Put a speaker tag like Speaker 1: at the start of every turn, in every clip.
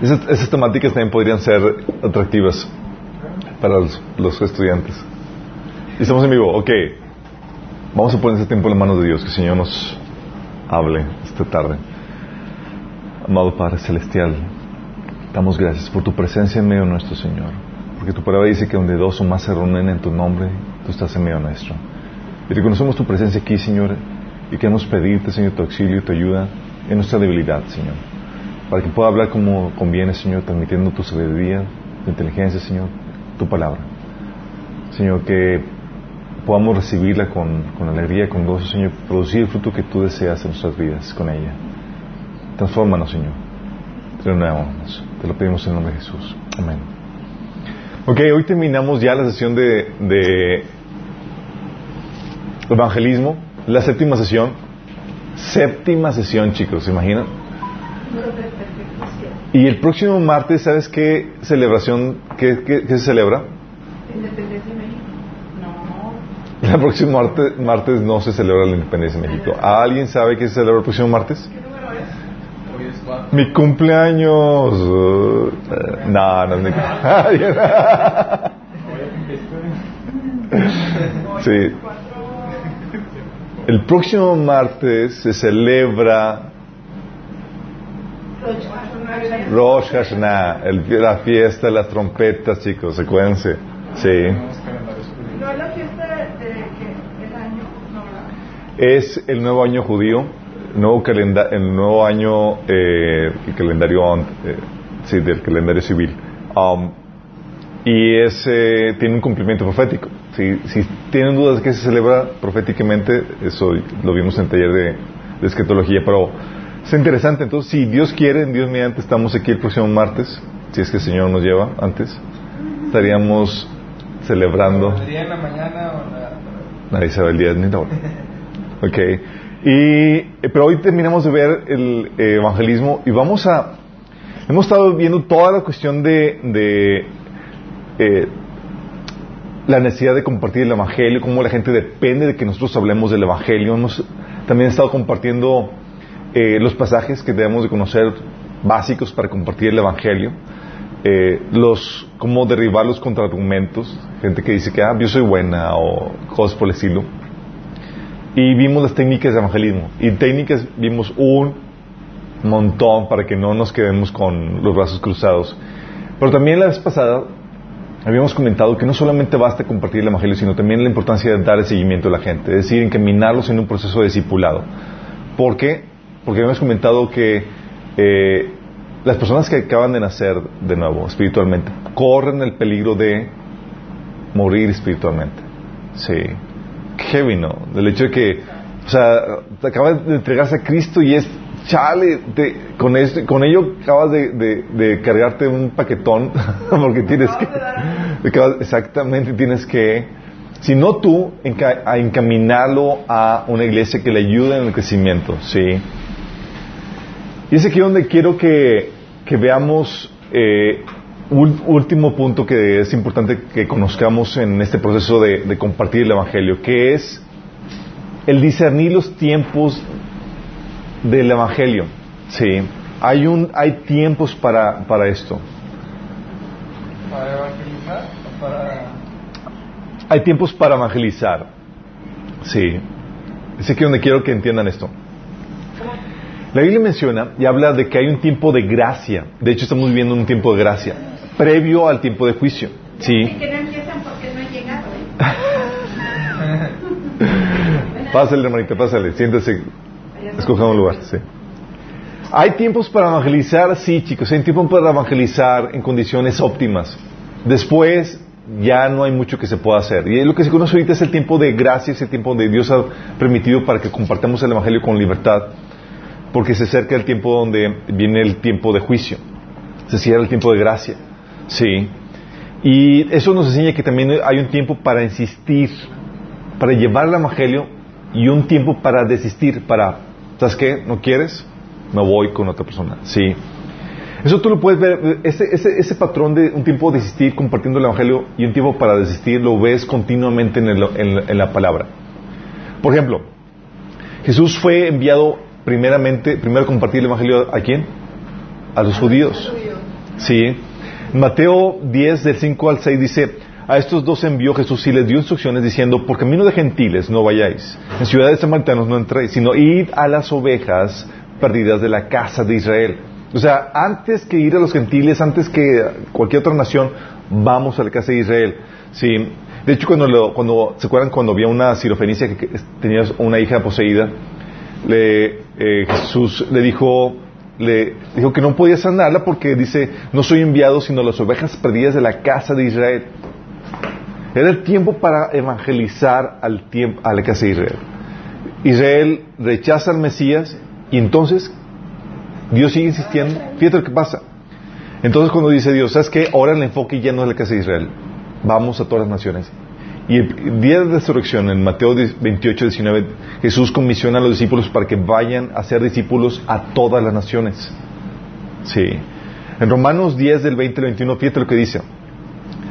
Speaker 1: Esas, esas temáticas también podrían ser atractivas para los, los estudiantes. Y estamos en vivo, ok. Vamos a poner ese tiempo en las manos de Dios, que el Señor nos hable esta tarde. Amado Padre Celestial, damos gracias por tu presencia en medio nuestro Señor. Porque tu palabra dice que donde dos o más se reúnen en tu nombre, tú estás en medio nuestro. Y reconocemos tu presencia aquí, Señor, y queremos pedirte, Señor, tu auxilio y tu ayuda en nuestra debilidad, Señor. Para que pueda hablar como conviene, Señor, transmitiendo tu sabiduría, tu inteligencia, Señor, tu palabra. Señor, que podamos recibirla con, con alegría, con gozo, Señor, producir el fruto que tú deseas en nuestras vidas con ella. Transfórmanos, Señor. Te lo pedimos en el nombre de Jesús. Amén. Ok, hoy terminamos ya la sesión de, de evangelismo, la séptima sesión. Séptima sesión, chicos, ¿se imaginan? Y el próximo martes, ¿sabes qué celebración, qué, qué- qué se celebra?
Speaker 2: Independencia de México. No.
Speaker 1: El próximo martes, martes no se celebra la independencia de México. ¿Alguien sabe qué se celebra el próximo martes?
Speaker 2: ¿Qué número es?
Speaker 3: Hoy es cuatro.
Speaker 1: Mi cumpleaños. Uh, no, no es mi cumpleaños. sí. El próximo martes se celebra Rosh Hashanah, el- la fiesta de las trompetas, chicos, acuérdense. Sí.
Speaker 2: No es la fiesta de, que el año.
Speaker 1: Es el nuevo año judío, nuevo, calenda- el nuevo año, eh, el calendario, eh, sí, del calendario civil. Um, y es, eh, tiene un cumplimiento profético. Si, si tienen dudas de qué se celebra proféticamente, eso lo vimos en el taller de, de escatología, pero es interesante. Entonces, si Dios quiere, en Dios mediante, estamos aquí el próximo martes, si es que el Señor nos lleva antes, estaríamos celebrando.
Speaker 3: ¿El día en la mañana o la.?
Speaker 1: Nadie sabe el día ni la hora. Ok. Y, eh, pero hoy terminamos de ver el eh, evangelismo y vamos a... Hemos estado viendo toda la cuestión de, de eh, la necesidad de compartir el evangelio, cómo la gente depende de que nosotros hablemos del evangelio. Hemos también estado compartiendo eh, los pasajes que debemos de conocer básicos para compartir el evangelio. Eh, los cómo derribar los contraargumentos, gente que dice que ah, yo soy buena o cosas por el estilo. Y vimos las técnicas de evangelismo. Y técnicas vimos un montón para que no nos quedemos con los brazos cruzados. Pero también la vez pasada habíamos comentado que no solamente basta compartir el evangelio, sino también la importancia de dar el seguimiento a la gente, es decir, encaminarlos en un proceso de discipulado. ¿Por qué? Porque habíamos comentado que eh, las personas que acaban de nacer de nuevo espiritualmente corren el peligro de morir espiritualmente. Sí. Qué heavy, ¿no? Del hecho de que, o sea, te acabas de entregarse a Cristo y es, chale, te- con, esto, con ello acabas de, de- de cargarte un paquetón, porque tienes que, exactamente, tienes que, si no tú, enca- a encaminarlo a una iglesia que le ayude en el crecimiento, ¿sí? Y es aquí donde quiero que, que veamos eh, un último punto que es importante que conozcamos en este proceso de, de compartir el Evangelio, que es el discernir los tiempos del Evangelio. Sí, hay, un, hay tiempos para, para esto.
Speaker 3: ¿Para evangelizar o para.?
Speaker 1: Hay tiempos para evangelizar. Sí. Es aquí donde quiero que entiendan esto. La Biblia menciona y habla de que hay un tiempo de gracia. De hecho, estamos viviendo un tiempo de gracia, previo al tiempo de juicio.
Speaker 2: Y
Speaker 1: Sí.
Speaker 2: que no empiezan porque no han llegado. ¿eh?
Speaker 1: Pásale, hermanita, pásale. Siéntese. Escoja un lugar. Sí. Hay tiempos para evangelizar, sí, chicos. Hay tiempos para evangelizar en condiciones óptimas. Después ya no hay mucho que se pueda hacer. Y lo que se conoce ahorita es el tiempo de gracia, ese tiempo donde Dios ha permitido para que compartamos el Evangelio con libertad. Porque se acerca el tiempo donde viene el tiempo de juicio. Se cierra el tiempo de gracia. Sí. Y eso nos enseña que también hay un tiempo para insistir, para llevar el Evangelio y un tiempo para desistir, para, ¿sabes qué? ¿No quieres? Me voy con otra persona. Sí. Eso tú lo puedes ver, ese, ese, ese patrón de un tiempo de desistir compartiendo el Evangelio y un tiempo para desistir lo ves continuamente en, la palabra. Por ejemplo, Jesús fue enviado primeramente, primero compartir el Evangelio a quién? A los judíos. Sí. Mateo 10, del 5 al 6 dice, a estos dos envió Jesús y les dio instrucciones diciendo, por camino de gentiles no vayáis, en ciudades samaritanos no entréis, sino id a las ovejas perdidas de la casa de Israel. O sea, antes que ir a los gentiles, antes que cualquier otra nación, vamos a la casa de Israel. Sí. De hecho, cuando, lo- cuando se acuerdan cuando había una sirofenicia que tenía una hija poseída, le, eh, Jesús le dijo, le dijo que no podía sanarla porque dice, no soy enviado sino las ovejas perdidas de la casa de Israel. Era el tiempo para evangelizar al tiempo, a la casa de Israel. Israel rechaza al Mesías y entonces Dios sigue insistiendo. Fíjate lo que pasa. Entonces cuando dice Dios, ¿sabes qué? Ahora el enfoque ya no es la casa de Israel. Vamos a todas las naciones. Y el día de resurrección, en Mateo 28, 19, Jesús comisiona a los discípulos para que vayan a ser discípulos a todas las naciones. Sí. En Romanos 10, del 20 al 21, fíjate lo que dice.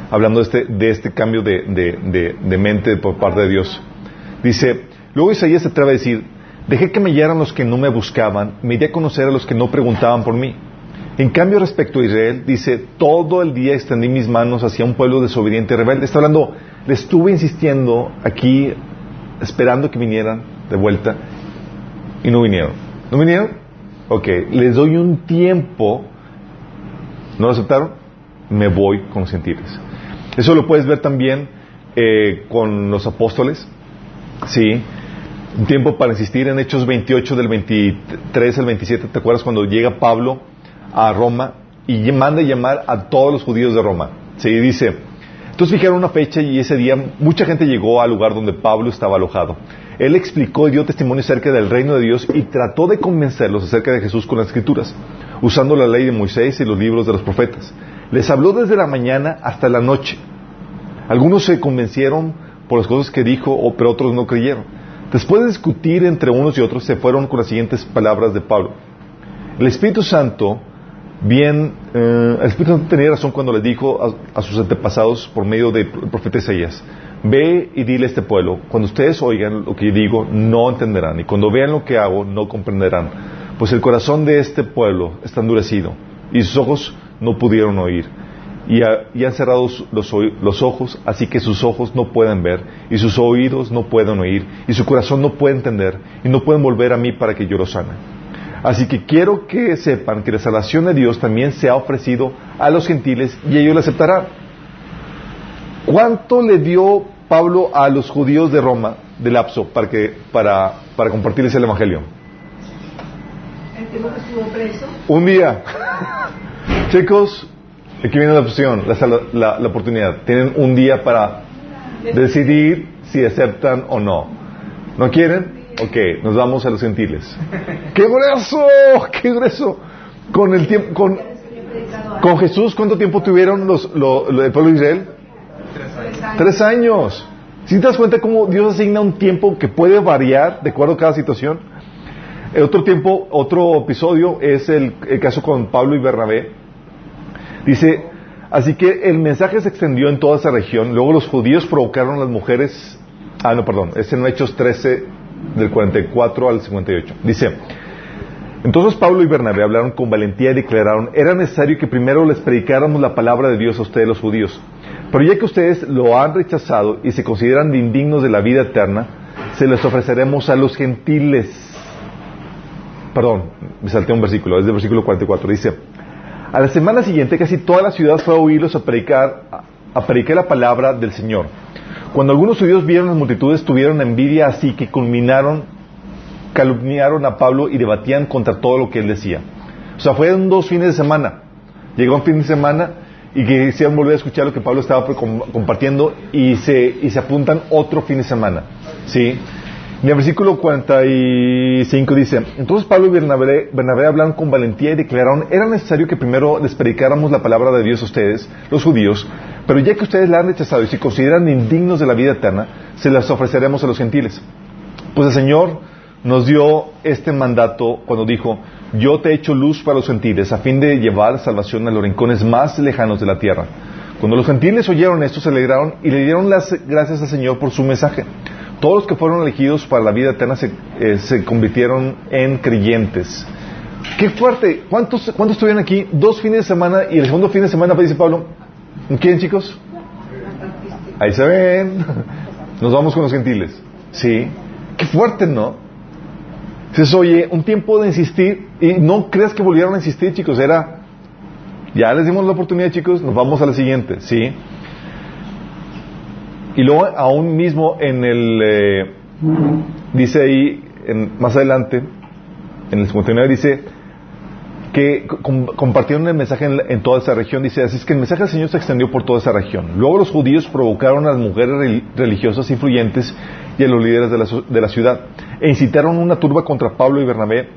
Speaker 1: Hablando de este, de este cambio de, de- de- mente por parte de Dios. Dice, luego Isaías se atreve a decir, dejé que me hallaran los que no me buscaban, me di a conocer a los que no preguntaban por mí. En cambio, respecto a Israel, dice, todo el día extendí mis manos hacia un pueblo desobediente y rebelde. Está hablando, le estuve insistiendo aquí, esperando que vinieran de vuelta, y no vinieron. ¿No vinieron? Ok, les doy un tiempo, ¿no lo aceptaron? Me voy con los gentiles. Eso lo puedes ver también eh, con los apóstoles, ¿sí? Un tiempo para insistir en Hechos 28 del 23 al 27, ¿te acuerdas cuando llega Pablo a Roma y manda llamar a todos los judíos de Roma? Sí, dice, entonces fijaron una fecha y ese día mucha gente llegó al lugar donde Pablo estaba alojado. Él explicó y dio testimonio acerca del reino de Dios y trató de convencerlos acerca de Jesús con las escrituras, usando la ley de Moisés y los libros de los profetas. Les habló desde la mañana hasta la noche. Algunos se convencieron por las cosas que dijo, pero otros no creyeron. Después de discutir entre unos y otros, se fueron con las siguientes palabras de Pablo. El Espíritu Santo, bien, eh, el Espíritu Santo tenía razón cuando le dijo a, sus antepasados por medio del profeta Isaías, ve y dile a este pueblo, cuando ustedes oigan lo que digo, no entenderán, y cuando vean lo que hago, no comprenderán, pues el corazón de este pueblo está endurecido, y sus ojos no pudieron oír, y, ha- y han cerrado los, los ojos, así que sus ojos no pueden ver, y sus oídos no pueden oír, y su corazón no puede entender, y no pueden volver a mí para que yo los sane. Así que quiero que sepan que la salvación de Dios también se ha ofrecido a los gentiles y ellos la aceptarán. ¿Cuánto le dio Pablo a los judíos de Roma de lapso para, que, para, para compartirles el Evangelio?
Speaker 2: El tiempo que estuvo preso.
Speaker 1: Un día. Chicos, aquí viene la opción, la, la- la oportunidad. Tienen un día para decidir si aceptan o no. ¿No quieren? Ok, nos vamos a los gentiles. ¡Qué grueso! ¡Qué grueso! Con el tiempo, con, con Jesús, ¿cuánto tiempo tuvieron los, lo- lo- el pueblo de Israel? Tres años. Si te das cuenta cómo Dios asigna un tiempo que puede variar de acuerdo a cada situación? El otro tiempo, otro episodio es el, el caso con Pablo y Bernabé. Dice, así que el mensaje se extendió en toda esa región. Luego los judíos provocaron a las mujeres. Ah, no, perdón, es en Hechos 13, del 44 al 58. Dice, entonces Pablo y Bernabé hablaron con valentía y declararon, era necesario que primero les predicáramos la palabra de Dios a ustedes los judíos. Pero ya que ustedes lo han rechazado y se consideran indignos de la vida eterna, se les ofreceremos a los gentiles. Perdón, me salté un versículo, es del versículo 44. Dice, a la semana siguiente casi toda la ciudad fue a oírlos a predicar, a predicar la palabra del Señor. Cuando algunos judíos vieron las multitudes, tuvieron envidia así que culminaron, calumniaron a Pablo y debatían contra todo lo que él decía. O sea, fueron dos fines de semana. Llegó un fin de semana y quisieron volver a escuchar lo que Pablo estaba com- compartiendo y se, y se apuntan otro fin de semana. ¿Sí? En el versículo 45 dice, entonces Pablo y Bernabé, Bernabé hablaron con valentía y declararon, era necesario que primero les predicáramos la palabra de Dios a ustedes, los judíos, pero ya que ustedes la han rechazado y se consideran indignos de la vida eterna, se las ofreceremos a los gentiles. Pues el Señor nos dio este mandato cuando dijo, yo te he hecho luz para los gentiles a fin de llevar salvación a los rincones más lejanos de la tierra. Cuando los gentiles oyeron esto, se alegraron y le dieron las gracias al Señor por su mensaje. Todos los que fueron elegidos para la vida eterna se, eh, se convirtieron en creyentes. Qué fuerte. ¿Cuántos, ¿Cuántos estuvieron aquí? Dos fines de semana y el segundo fin de semana, dice Pablo. ¿Quién, chicos? Ahí se ven. Nos vamos con los gentiles. Sí. Qué fuerte, ¿no? Entonces, oye, un tiempo de insistir y no creas que volvieron a insistir, chicos. Era, ya les dimos la oportunidad, chicos, nos vamos a la siguiente, ¿sí? Y luego, aún mismo en el, eh, dice ahí, en, más adelante, en el 59 dice que com- compartieron el mensaje en, toda esa región. Dice, así es que el mensaje del Señor se extendió por toda esa región. Luego los judíos provocaron a las mujeres rel- religiosas influyentes y a los líderes de la, de la ciudad e incitaron una turba contra Pablo y Bernabé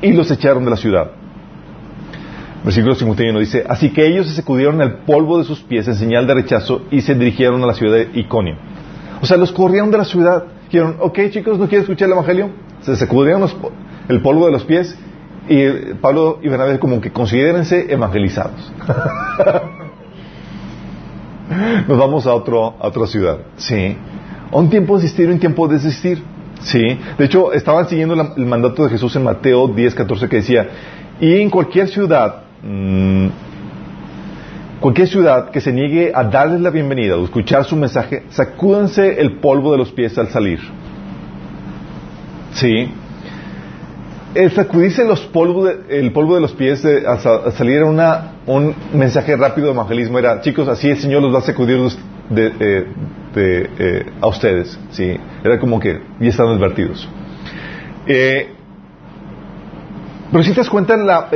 Speaker 1: y los echaron de la ciudad. Versículo 51 dice, así que ellos se sacudieron el polvo de sus pies en señal de rechazo y se dirigieron a la ciudad de Iconio. O sea, los corrieron de la ciudad. Dijeron, ok chicos, ¿no quieren escuchar el Evangelio? Se sacudieron los el polvo de los pies y eh, Pablo y Bernabé como que considérense evangelizados. Nos vamos a, otro, a otra ciudad. Sí. Un tiempo de insistir y un tiempo de desistir. Sí. De hecho, estaban siguiendo la- el mandato de Jesús en Mateo 10, 14 que decía, y en cualquier ciudad, mm, cualquier ciudad que se niegue a darles la bienvenida o escuchar su mensaje, sacúdense el polvo de los pies al salir. Sí. El sacudirse los polvo de- el polvo de los pies al, sa- al salir era una, un mensaje rápido de evangelismo. Era, chicos, así el Señor los va a sacudir eh, eh, a ustedes. Sí. Era como que ya están advertidos. Eh, pero si te das cuenta, la,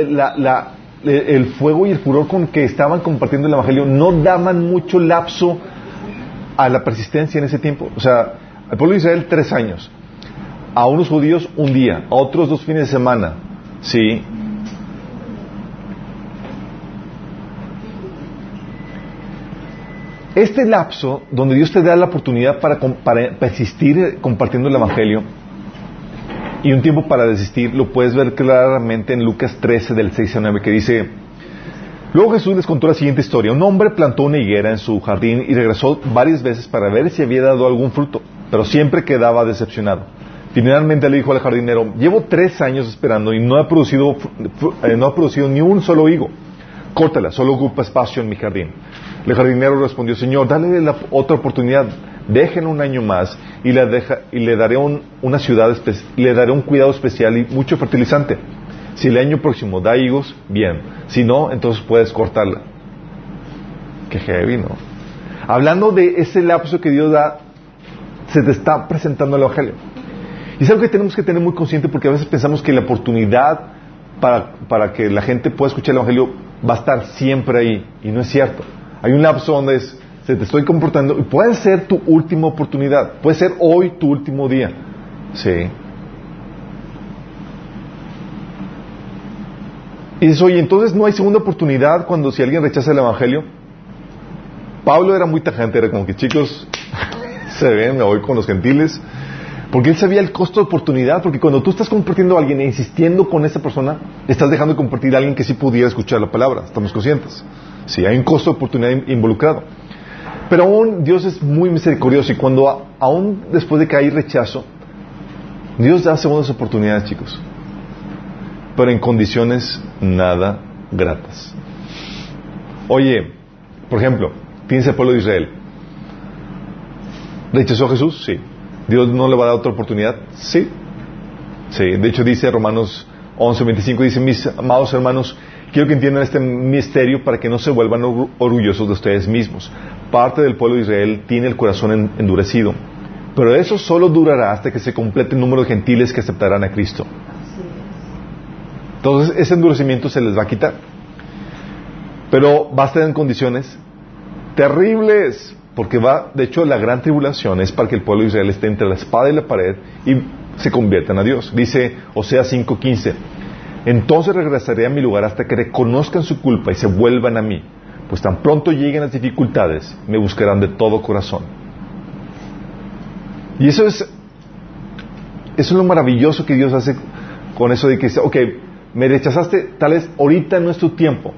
Speaker 1: el fuego y el furor con que estaban compartiendo el Evangelio no daban mucho lapso a la persistencia en ese tiempo. O sea, al pueblo de Israel tres años, a unos judíos un día, a otros dos fines de semana. ¿Sí? Este lapso, donde Dios te da la oportunidad para, para persistir eh, compartiendo el Evangelio, y un tiempo para desistir, lo puedes ver claramente en Lucas 13 del 6 al 9 que dice, luego Jesús les contó la siguiente historia, un hombre plantó una higuera en su jardín y regresó varias veces para ver si había dado algún fruto, pero siempre quedaba decepcionado. Finalmente le dijo al jardinero, llevo tres años esperando y no ha producido, eh, no ha producido ni un solo higo. Córtala, solo ocupa espacio en mi jardín. El jardinero respondió, Señor, dale la otra oportunidad, dejen un año más y le, deja, y le daré un- una ciudad, le daré un cuidado especial y mucho fertilizante. Si el año próximo da higos, bien. Si no, entonces puedes cortarla. Qué heavy, ¿no? Hablando de ese lapso que Dios da, se te está presentando el Evangelio. Y es algo que tenemos que tener muy consciente porque a veces pensamos que la oportunidad para, para que la gente pueda escuchar el Evangelio va a estar siempre ahí. Y no es cierto. Hay un lapso donde es, se te estoy comportando y puede ser tu última oportunidad. Puede ser hoy tu último día. Sí. Y dices, oye, entonces no hay segunda oportunidad cuando si alguien rechaza el Evangelio. Pablo era muy tajante, era como que chicos, se ven, voy con los gentiles. Porque él sabía el costo de oportunidad, porque cuando tú estás compartiendo a alguien e insistiendo con esa persona, estás dejando de compartir a alguien que sí pudiera escuchar la palabra. Estamos conscientes. Sí, hay un costo de oportunidad in- involucrado. Pero aún Dios es muy misericordioso y cuando aún después de que hay rechazo, Dios da segundas oportunidades, chicos. Pero en condiciones nada gratas. Oye, por ejemplo, tienes el pueblo de Israel. ¿Rechazó a Jesús? Sí. ¿Dios no le va a dar otra oportunidad? Sí. Sí. De hecho dice Romanos 11, 25, dice, mis amados hermanos, quiero que entiendan este misterio para que no se vuelvan orgu- orgullosos de ustedes mismos. Parte del pueblo de Israel tiene el corazón en- endurecido, pero eso solo durará hasta que se complete el número de gentiles que aceptarán a Cristo. Entonces ese endurecimiento se les va a quitar. Pero va a estar en condiciones terribles, porque va, de hecho, la gran tribulación es para que el pueblo de Israel esté entre la espada y la pared y se conviertan a Dios. Dice Osea 5:15, entonces regresaré a mi lugar hasta que reconozcan su culpa y se vuelvan a mí, pues tan pronto lleguen las dificultades, me buscarán de todo corazón. Y eso es, eso es lo maravilloso que Dios hace con eso de que dice, ok, me rechazaste, tal vez ahorita no es tu tiempo,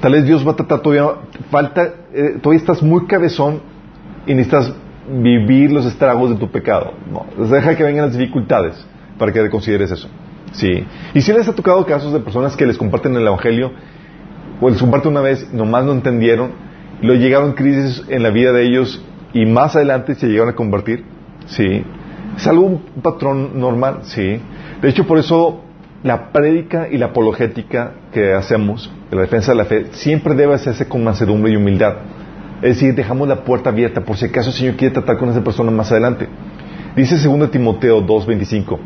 Speaker 1: Tal vez Dios va a tratar todavía, falta, eh, todavía estás muy cabezón y necesitas vivir los estragos de tu pecado. No, deja que vengan las dificultades para que consideres eso. Sí. Y si les ha tocado casos de personas que les comparten el Evangelio, o les comparten una vez, nomás no entendieron, y llegaron crisis en la vida de ellos y más adelante se llegaron a convertir. Sí. Es algo un patrón normal, sí. De hecho, por eso la prédica y la apologética que hacemos, la defensa de la fe, siempre debe hacerse con mansedumbre y humildad. Es decir, dejamos la puerta abierta por si acaso el Señor quiere tratar con esa persona más adelante. Dice 2 Timoteo 2:25.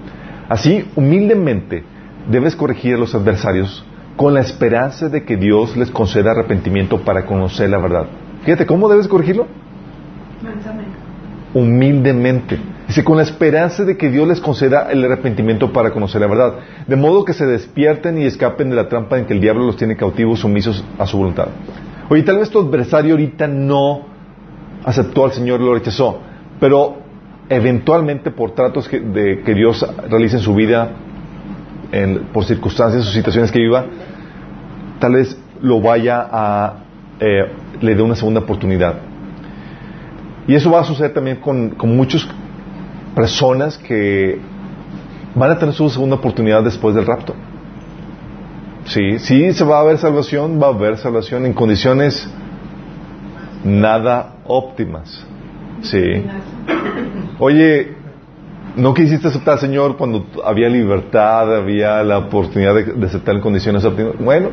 Speaker 1: Así, humildemente, debes corregir a los adversarios con la esperanza de que Dios les conceda arrepentimiento para conocer la verdad. Fíjate, ¿cómo debes corregirlo? Humildemente. Dice, con la esperanza de que Dios les conceda el arrepentimiento para conocer la verdad. De modo que se despierten y escapen de la trampa en que el diablo los tiene cautivos, sumisos a su voluntad. Oye, tal vez tu adversario ahorita no aceptó al Señor, lo rechazó, pero eventualmente por tratos que, de, que Dios realice en su vida, en, por circunstancias o situaciones que viva, tal vez lo vaya a, eh, le dé una segunda oportunidad. Y eso va a suceder también con, con muchas personas que van a tener su segunda oportunidad después del rapto. Sí, sí se va a haber salvación, va a haber salvación en condiciones nada óptimas. Sí. Oye, ¿no quisiste aceptar al Señor cuando había libertad, había la oportunidad de, aceptar en condiciones óptimas? Bueno,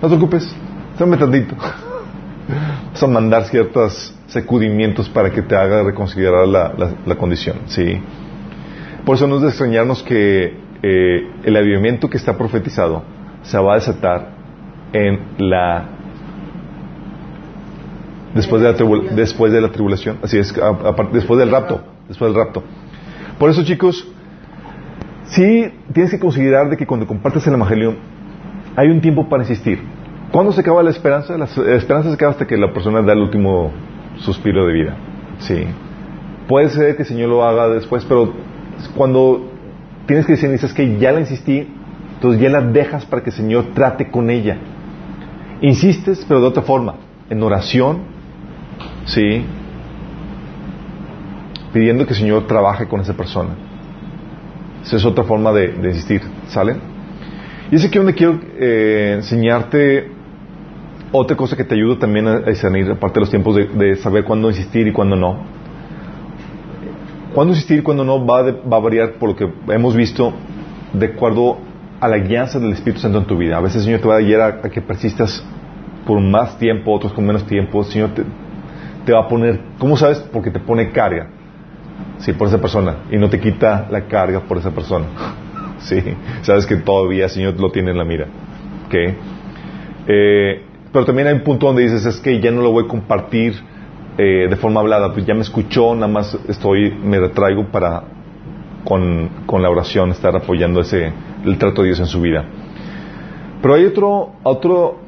Speaker 1: no te preocupes, espérame tantito. Vas a mandar ciertos sacudimientos para que te haga reconsiderar la, la, la condición. Sí. Por eso no es de extrañarnos que eh, el avivamiento que está profetizado se va a desatar en la después de la, tribula- después de la tribulación, así es, a- después del rapto, después del rapto. Por eso, chicos, sí tienes que considerar de que cuando compartes el evangelio hay un tiempo para insistir. ¿Cuándo se acaba la esperanza? La esperanza se acaba hasta que la persona da el último suspiro de vida. Sí. Puede ser que el Señor lo haga después, pero cuando tienes que decir, dices que ya la insistí, entonces ya la dejas para que el Señor trate con ella. Insistes, pero de otra forma, en oración, sí, pidiendo que el Señor trabaje con esa persona. Esa es otra forma de, de insistir, ¿sale? Y es aquí donde quiero eh, enseñarte otra cosa que te ayuda también a discernir, aparte de los tiempos de, saber cuándo insistir y cuándo no. Cuándo insistir y cuándo no va, va a variar por lo que hemos visto de acuerdo a la guianza del Espíritu Santo en tu vida. A veces el Señor te va a guiar a, a que persistas por más tiempo, otros con menos tiempo. El Señor te, te va a poner, ¿cómo sabes? Porque te pone carga, sí, por esa persona y no te quita la carga por esa persona. Sí, sabes que todavía el Señor lo tiene en la mira. ¿ok? Eh, pero también hay un punto donde dices, es que ya no lo voy a compartir eh, de forma hablada, pues ya me escuchó, nada más estoy, me retraigo para con, con la oración estar apoyando ese, el trato de Dios en su vida. Pero hay otro, otro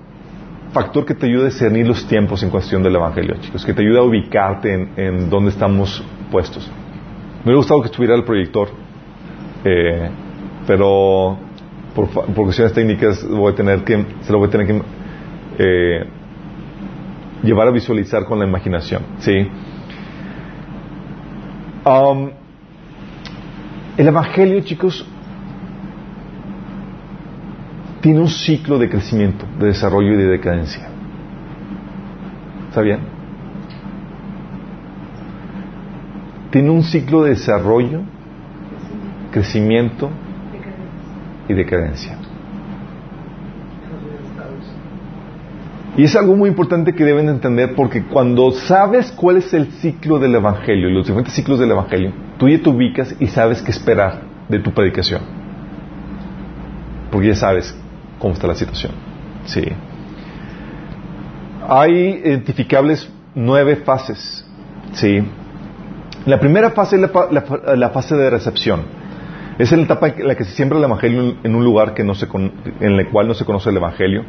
Speaker 1: factor que te ayuda a discernir los tiempos en cuestión del Evangelio, chicos, que te ayuda a ubicarte en, en dónde estamos puestos. Me hubiera gustado que estuviera el proyector, eh, pero por, cuestiones técnicas voy a tener que, se lo voy a tener que eh, llevar a visualizar con la imaginación, ¿sí? Um, el Evangelio, chicos, tiene un ciclo de crecimiento, de desarrollo y de decadencia. ¿Está bien? Tiene un ciclo de desarrollo, crecimiento y decadencia. Y es algo muy importante que deben entender porque cuando sabes cuál es el ciclo del Evangelio los diferentes ciclos del Evangelio, tú ya te ubicas y sabes qué esperar de tu predicación. Porque ya sabes cómo está la situación. Sí. Hay identificables nueve fases. Sí. La primera fase es la, fa- la fa- la fase de recepción. Es la etapa en la que se siembra el Evangelio en un lugar que no se con- en el cual no se conoce el Evangelio.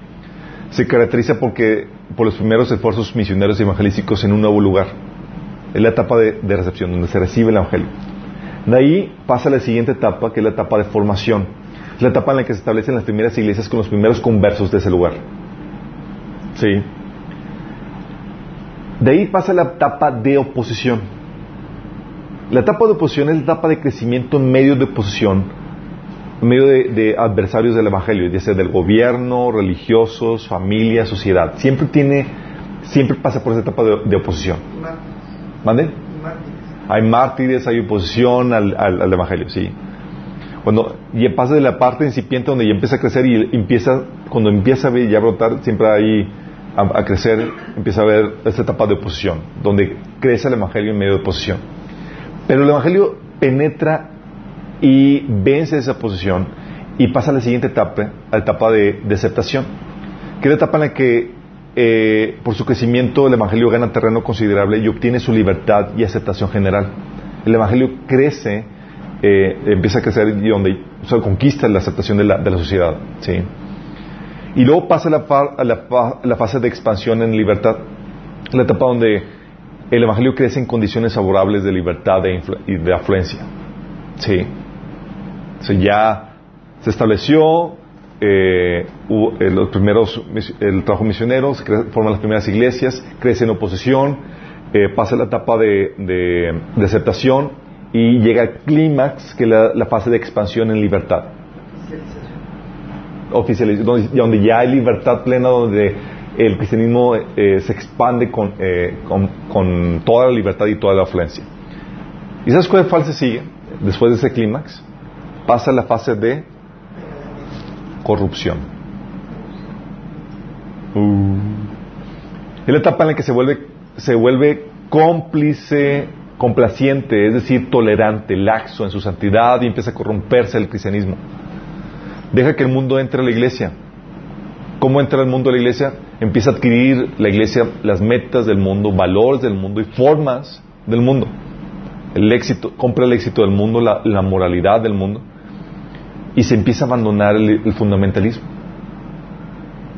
Speaker 1: Se caracteriza porque, por los primeros esfuerzos misioneros y evangelísticos en un nuevo lugar. Es la etapa de, de recepción, donde se recibe el Evangelio. De ahí pasa la siguiente etapa, que es la etapa de formación. Es la etapa en la que se establecen las primeras iglesias con los primeros conversos de ese lugar. ¿Sí? De ahí pasa la etapa de oposición. La etapa de oposición es la etapa de crecimiento en medio de oposición, en medio de, de adversarios del Evangelio, ya sea del gobierno, religiosos, familia, sociedad. Siempre tiene, siempre pasa por esa etapa de, de oposición. ¿Mande? Hay mártires, hay oposición al, al- al Evangelio, sí. Cuando ya pasa de la parte incipiente donde ya empieza a crecer y empieza, cuando empieza a ver y a brotar, siempre hay a, a crecer, empieza a haber esta etapa de oposición, donde crece el Evangelio en medio de oposición. Pero el Evangelio penetra y vence esa posición y pasa a la siguiente etapa, a la etapa de, de aceptación, que es la etapa en la que eh, por su crecimiento el Evangelio gana terreno considerable y obtiene su libertad y aceptación general. El Evangelio crece, eh, empieza a crecer y donde o conquista la aceptación de la, de la sociedad. ¿sí? Y luego pasa la, la la fase de expansión en libertad, la etapa donde el Evangelio crece en condiciones favorables de libertad e influ- y de afluencia. Sí. Ya se estableció eh, eh, los primeros, el trabajo misionero, se forman las primeras iglesias, crece en oposición, eh, pasa la etapa de, de- de aceptación y llega al clímax, que es la, la fase de expansión en libertad. Oficializ- donde, donde ya hay libertad plena, donde el cristianismo eh, se expande con, eh, con, con toda la libertad y toda la afluencia. ¿Y sabes cuál fase sigue? Después de ese clímax, pasa la fase de corrupción. Uh. Es la etapa en la que se vuelve, se vuelve cómplice, complaciente, es decir, tolerante, laxo en su santidad y empieza a corromperse el cristianismo. Deja que el mundo entre a la iglesia. ¿Cómo entra el mundo a la iglesia? Empieza a adquirir la iglesia las metas del mundo, valores del mundo y formas del mundo. El éxito, compra el éxito del mundo, la, moralidad del mundo y se empieza a abandonar el, el fundamentalismo.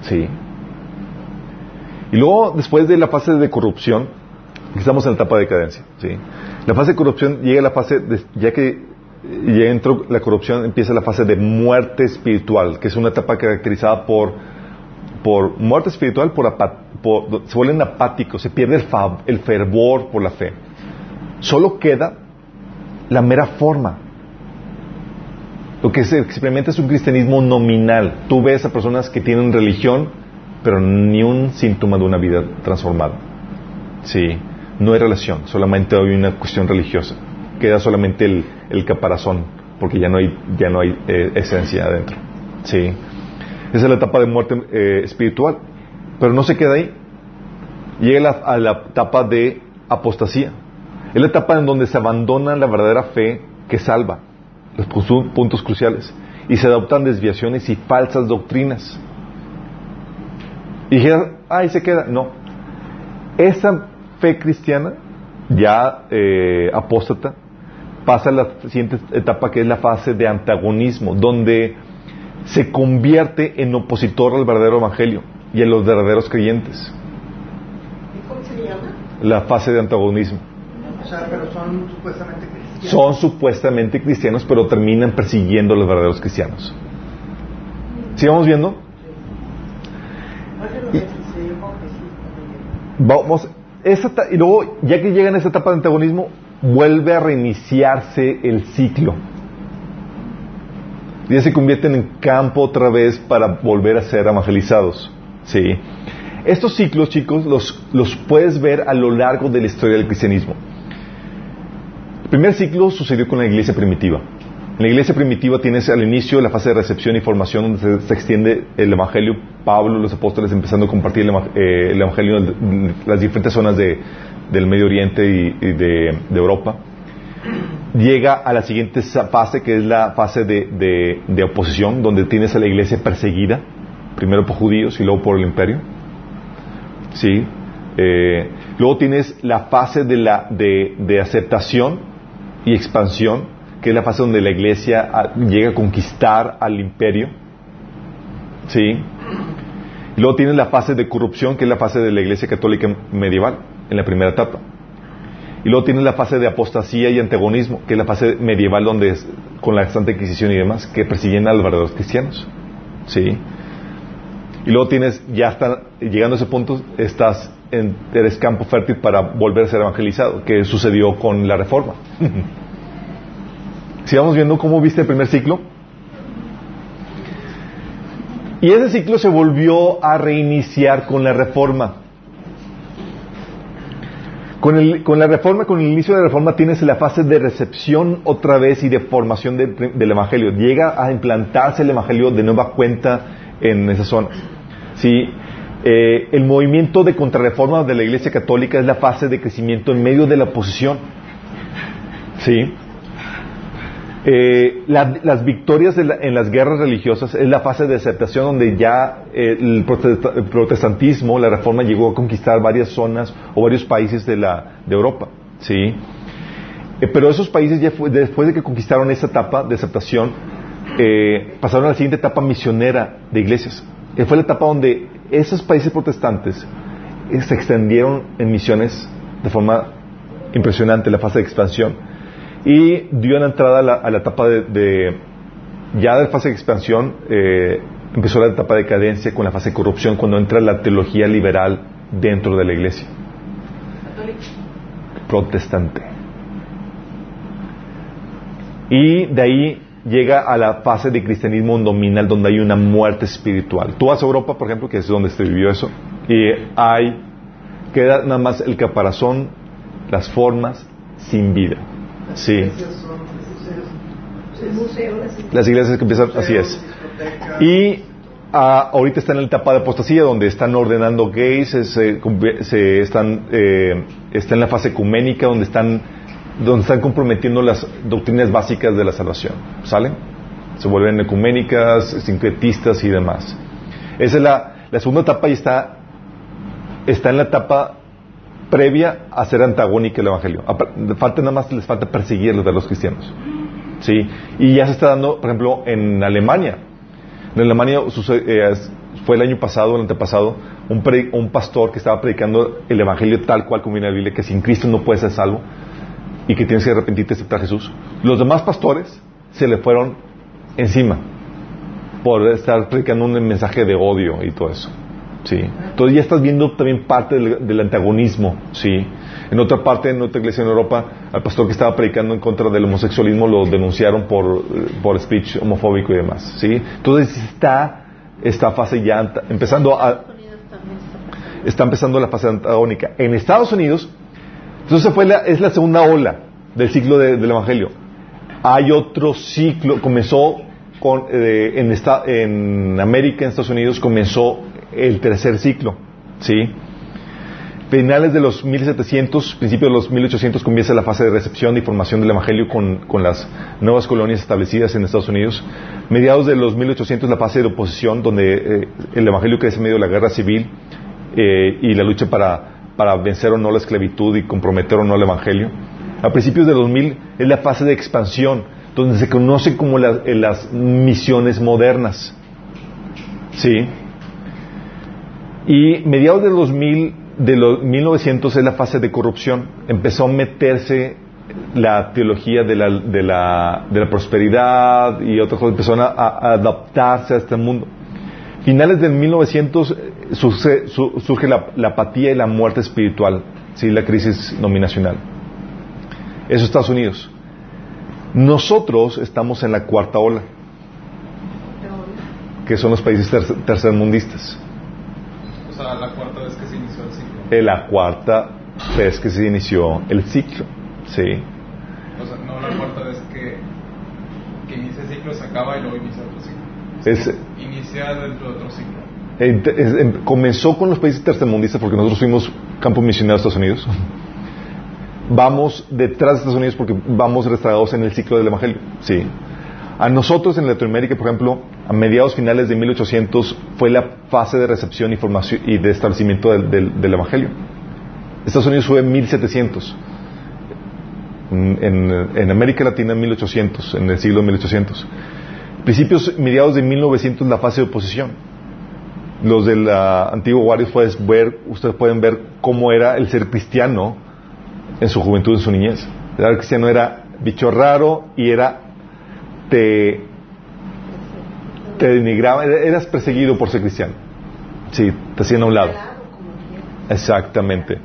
Speaker 1: Sí. Y luego, después de la fase de corrupción, estamos en la etapa de decadencia. ¿sí? La fase de corrupción llega a la fase, de- ya que ya entró la corrupción, empieza la fase de muerte espiritual, que es una etapa caracterizada por, por muerte espiritual, por, apa- por- se vuelven apáticos, se pierde el, fa- el fervor por la fe. Solo queda la mera forma. Lo que experimenta es un cristianismo nominal. Tú ves a personas que tienen religión, pero ni un síntoma de una vida transformada. Sí, no hay relación, solamente hay una cuestión religiosa. Queda solamente el, el caparazón, porque ya no hay, ya no hay eh, esencia adentro. Sí, esa es la etapa de muerte eh, espiritual. Pero no se queda ahí. Llega a la etapa de apostasía. Es la etapa en donde se abandona la verdadera fe que salva los pu- puntos cruciales y se adoptan desviaciones y falsas doctrinas. Y dijeras, ahí se queda. No. Esa fe cristiana, ya eh, apóstata, pasa a la siguiente etapa que es la fase de antagonismo, donde se convierte en opositor al verdadero evangelio y a los verdaderos creyentes.
Speaker 2: ¿Cómo se llama?
Speaker 1: La fase de antagonismo.
Speaker 4: O sea, pero son supuestamente cristianos.
Speaker 1: Son supuestamente cristianos, pero terminan persiguiendo a los verdaderos cristianos. ¿Sí vamos viendo? Y- Vamos, esa y luego, ya que llegan a esa etapa de antagonismo, vuelve a reiniciarse el ciclo. Ya se convierten en campo otra vez para volver a ser evangelizados. ¿Sí? Estos ciclos, chicos, los, los puedes ver a lo largo de la historia del cristianismo. El primer ciclo sucedió con la iglesia primitiva. En la iglesia primitiva tienes al inicio la fase de recepción y formación donde se, extiende el evangelio. Pablo, los apóstoles empezando a compartir el, eh, el evangelio en las diferentes zonas de- del Medio Oriente y, de, Europa. Llega a la siguiente fase que es la fase de, oposición donde tienes a la iglesia perseguida, primero por judíos y luego por el imperio. Sí. Eh, luego tienes la fase de aceptación y expansión, que es la fase donde la iglesia ah, llega a conquistar al imperio. Sí. Y luego tienes la fase de corrupción, que es la fase de la iglesia católica medieval, en la primera etapa. Y luego tienes la fase de apostasía y antagonismo, que es la fase medieval donde es, con la Santa Inquisición y demás, que persiguen a los verdaderos cristianos. ¿Sí? Y luego tienes, ya está, llegando a ese punto, estás en, eres campo fértil para volver a ser evangelizado, que sucedió con la reforma. Si vamos viendo cómo viste el primer ciclo, Y ese ciclo se volvió a reiniciar con la reforma. Con, el- con la reforma, con el inicio de la reforma, tienes la fase de recepción otra vez y de formación de- del Evangelio. Llega a implantarse el Evangelio de nueva cuenta en esa zona. ¿Sí? Eh, el movimiento de contrarreforma de la Iglesia Católica es la fase de crecimiento en medio de la oposición. ¿Sí? Eh, la- las victorias la- en las guerras religiosas es la fase de aceptación donde ya eh, el, protesta- el protestantismo, la reforma llegó a conquistar varias zonas o varios países de, la, de Europa. ¿sí? Eh, pero esos países ya fue- después de que conquistaron esa etapa de aceptación, eh, pasaron a la siguiente etapa misionera de iglesias. Fue la etapa donde esos países protestantes se extendieron en misiones de forma impresionante, la fase de expansión y dio la entrada a la, a la etapa de, de- ya de fase de expansión eh, empezó la etapa de decadencia con la fase de corrupción cuando entra la teología liberal dentro de la iglesia. Protestante. Y de ahí llega a la fase de cristianismo nominal donde hay una muerte espiritual. Tú vas a Europa por ejemplo que es donde se vivió eso y hay queda nada más el caparazón las formas sin vida Sí.
Speaker 2: Las
Speaker 1: iglesias que empiezan, así es. Y ah, ahorita están en la etapa de apostasía donde están ordenando gays, se, se- se están, eh, está en la fase ecuménica donde están, donde están comprometiendo las doctrinas básicas de la salvación. ¿Sale? Se vuelven ecuménicas, sincretistas y demás. Esa es la, la segunda etapa y está, está en la etapa previa a ser antagónica el evangelio. Falta nada más les falta perseguirlos de los cristianos. ¿Sí? Y ya se está dando, por ejemplo, en Alemania. En Alemania eh, fue el año pasado, el antepasado, un, un pastor que estaba predicando el evangelio tal cual como viene en la Biblia, que sin Cristo no puedes ser salvo y que tienes que arrepentirte y aceptar a Jesús. Los demás pastores se le fueron encima por estar predicando un mensaje de odio y todo eso. Sí. Entonces ya estás viendo también parte del, del antagonismo, sí. En otra parte, en otra iglesia en Europa, al pastor que estaba predicando en contra del homosexualismo lo denunciaron por, eh, por speech homofóbico y demás, sí. Entonces está esta fase ya empezando a, está empezando la fase antagónica. En Estados Unidos, entonces fue la, es la segunda ola del ciclo de- del Evangelio. Hay otro ciclo, comenzó con, eh, en, esta- en América, en Estados Unidos, comenzó el tercer ciclo, ¿sí? Finales de los 1700, principios de los 1800 comienza la fase de recepción y formación del Evangelio con, con las nuevas colonias establecidas en Estados Unidos. Mediados de los 1800 la fase de oposición, donde eh, el Evangelio crece en medio de la guerra civil eh, y la lucha para, para vencer o no la esclavitud y comprometer o no el Evangelio. A principios de 2000 es la fase de expansión, donde se conoce como eh, las misiones modernas. ¿Sí? Y mediados de los, mil, de los 1900 es la fase de corrupción. Empezó a meterse la teología de la, de la, de la prosperidad y otras cosas. Empezaron a, a adaptarse a este mundo. Finales del 1900 eh, surge, su- surge la, la apatía y la muerte espiritual, ¿sí? la crisis nominacional. Eso es Estados Unidos. Nosotros estamos en la cuarta ola, que son los países ter- tercermundistas.
Speaker 3: O sea, la cuarta vez que se inició el ciclo.
Speaker 1: en la cuarta vez que se inició el ciclo. Sí.
Speaker 3: O sea, no la cuarta vez que, que inicia el ciclo, se acaba y luego inicia otro ciclo.
Speaker 1: Es-
Speaker 3: Inicia dentro de otro ciclo.
Speaker 1: Comenzó con los países tercermundistas porque nosotros fuimos campo misionero de Estados Unidos. Vamos detrás de Estados Unidos porque vamos rezagados en el ciclo del Evangelio. Sí. A nosotros en Latinoamérica, por ejemplo, a mediados finales de 1800 fue la fase de recepción y formación y de establecimiento del, Evangelio. Estados Unidos fue en 1700. En, América Latina en 1800, en el siglo 1800. Principios, mediados de 1900, la fase de oposición. Los del antiguo Warriors, puedes ver, ustedes pueden ver cómo era el ser cristiano en su juventud, en su niñez. El cristiano era bicho raro y era te te denigraba, eras perseguido por ser cristiano. Sí, te hacían a un lado. Exactamente.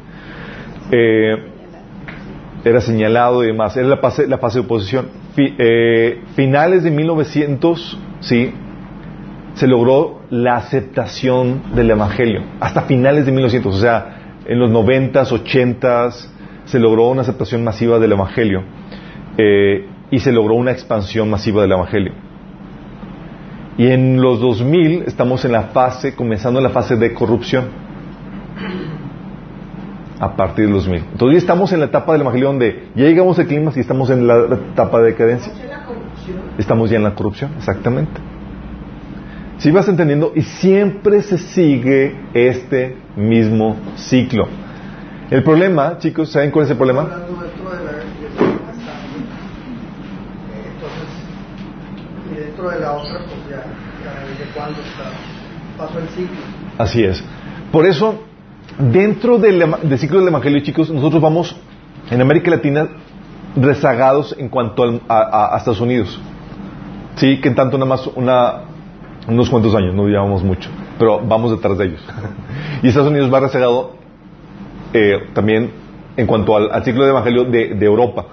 Speaker 1: Eh, era señalado y demás. Era la fase, la fase de oposición. Eh, finales de 1900, sí, se logró la aceptación del Evangelio, hasta finales de 1900, o sea, en los 90s, 80s, se logró una aceptación masiva del Evangelio eh, y se logró una expansión masiva del Evangelio. Y en los 2000 estamos en la fase, comenzando la fase de corrupción. A partir del 2000. Entonces ya estamos en la etapa del Evangelio donde ya llegamos al clima y estamos en la etapa de decadencia. Estamos ya en la corrupción, exactamente. Si vas entendiendo, y siempre se sigue este mismo ciclo. El problema, chicos, ¿saben cuál es el problema?
Speaker 4: Hablando dentro de la iglesia bastante. Eh, entonces, y dentro de la otra, pues ya, ya desde cuándo está, pasó el ciclo.
Speaker 1: Así es. Por eso, dentro del, del ciclo del Evangelio, chicos, nosotros vamos en América Latina rezagados en cuanto a, a- Estados Unidos. Sí, que en tanto nada más una, unos cuantos años, no llevamos mucho, pero vamos detrás de ellos. y Estados Unidos va rezagado eh, también en cuanto al, al ciclo del Evangelio de, de Europa.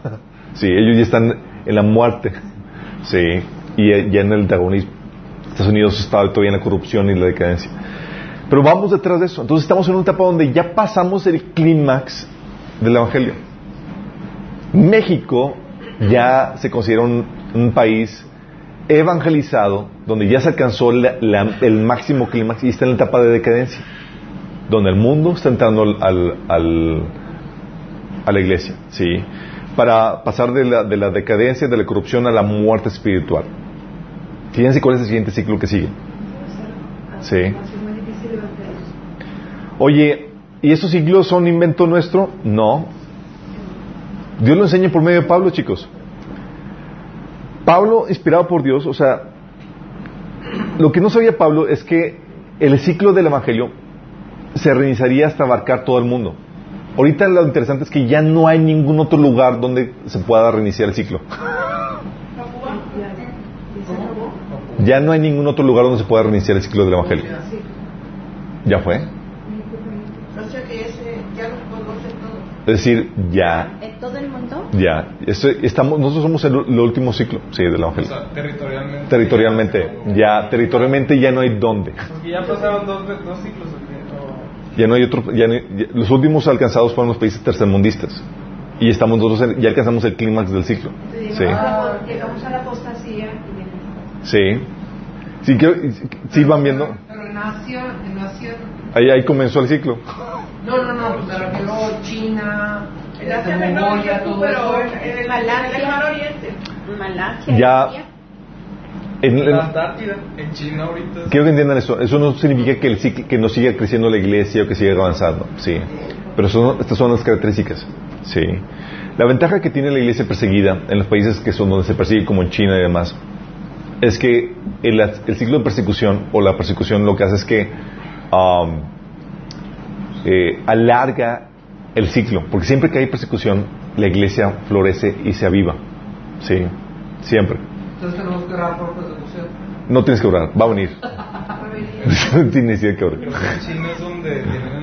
Speaker 1: sí, ellos ya están en la muerte. Sí, y ya en el antagonismo. Estados Unidos está todavía en la corrupción y la decadencia. Pero vamos detrás de eso. Entonces estamos en una etapa donde ya pasamos el clímax del Evangelio. México ya se considera un, país evangelizado, donde ya se alcanzó el máximo clímax y está en la etapa de decadencia, donde el mundo está entrando al, al- al- a la iglesia, ¿sí? Para pasar de la, de la decadencia, de la corrupción a la muerte espiritual. Fíjense cuál es el siguiente ciclo que sigue. Sí. Oye, ¿y esos siglos son invento nuestro? No. Dios lo enseña por medio de Pablo, chicos. Pablo, inspirado por Dios, o sea, lo que no sabía Pablo es que el ciclo del Evangelio se reiniciaría hasta abarcar todo el mundo. Ahorita lo interesante es que ya no hay ningún otro lugar donde se pueda reiniciar el ciclo.
Speaker 2: Ya,
Speaker 1: no hay ningún otro lugar donde se pueda reiniciar el ciclo del Evangelio. ¿Ya fue? Es decir, ya
Speaker 5: ¿En todo el mundo?
Speaker 1: Ya, Esto- estamos, nosotros somos el, el último ciclo, sí, del
Speaker 3: O
Speaker 1: Evangelio.
Speaker 3: sea, territorialmente.
Speaker 1: Territorialmente, ya, territorialmente ya no hay dónde.
Speaker 3: Porque ya pasaron dos, dos ciclos.
Speaker 1: Ya no hay otro, ya no ya- los últimos alcanzados fueron los países tercermundistas. Y estamos nosotros, ya alcanzamos el clímax del ciclo. Sí,
Speaker 2: llegamos, a la, llegamos a la apostasía
Speaker 1: sí. Sí, quiero- sí van viendo.
Speaker 2: Pero nació, nació.
Speaker 1: Ahí, ahí comenzó el ciclo.
Speaker 2: No, no, no, pues me refiero China, en el,
Speaker 5: Malasia.
Speaker 2: en el Mar Oriente.
Speaker 5: Malasia.
Speaker 1: Ya. En-
Speaker 3: la Antártida, en China ahorita.
Speaker 1: quiero que entiendan eso. Eso no significa que, el que no siga creciendo la iglesia o que siga avanzando. Sí. Pero son- estas son las características. Sí. La ventaja que tiene la iglesia perseguida en los países que son donde se persigue, como en China y demás, es que el, el ciclo de persecución o la persecución lo que hace es que um, eh, alarga el ciclo. Porque siempre que hay persecución, la iglesia florece y se aviva. Sí. Siempre.
Speaker 4: Entonces tenemos que orar por persecución.
Speaker 1: No tienes que orar, va a venir. no tienes que orar.
Speaker 3: En China es donde tienen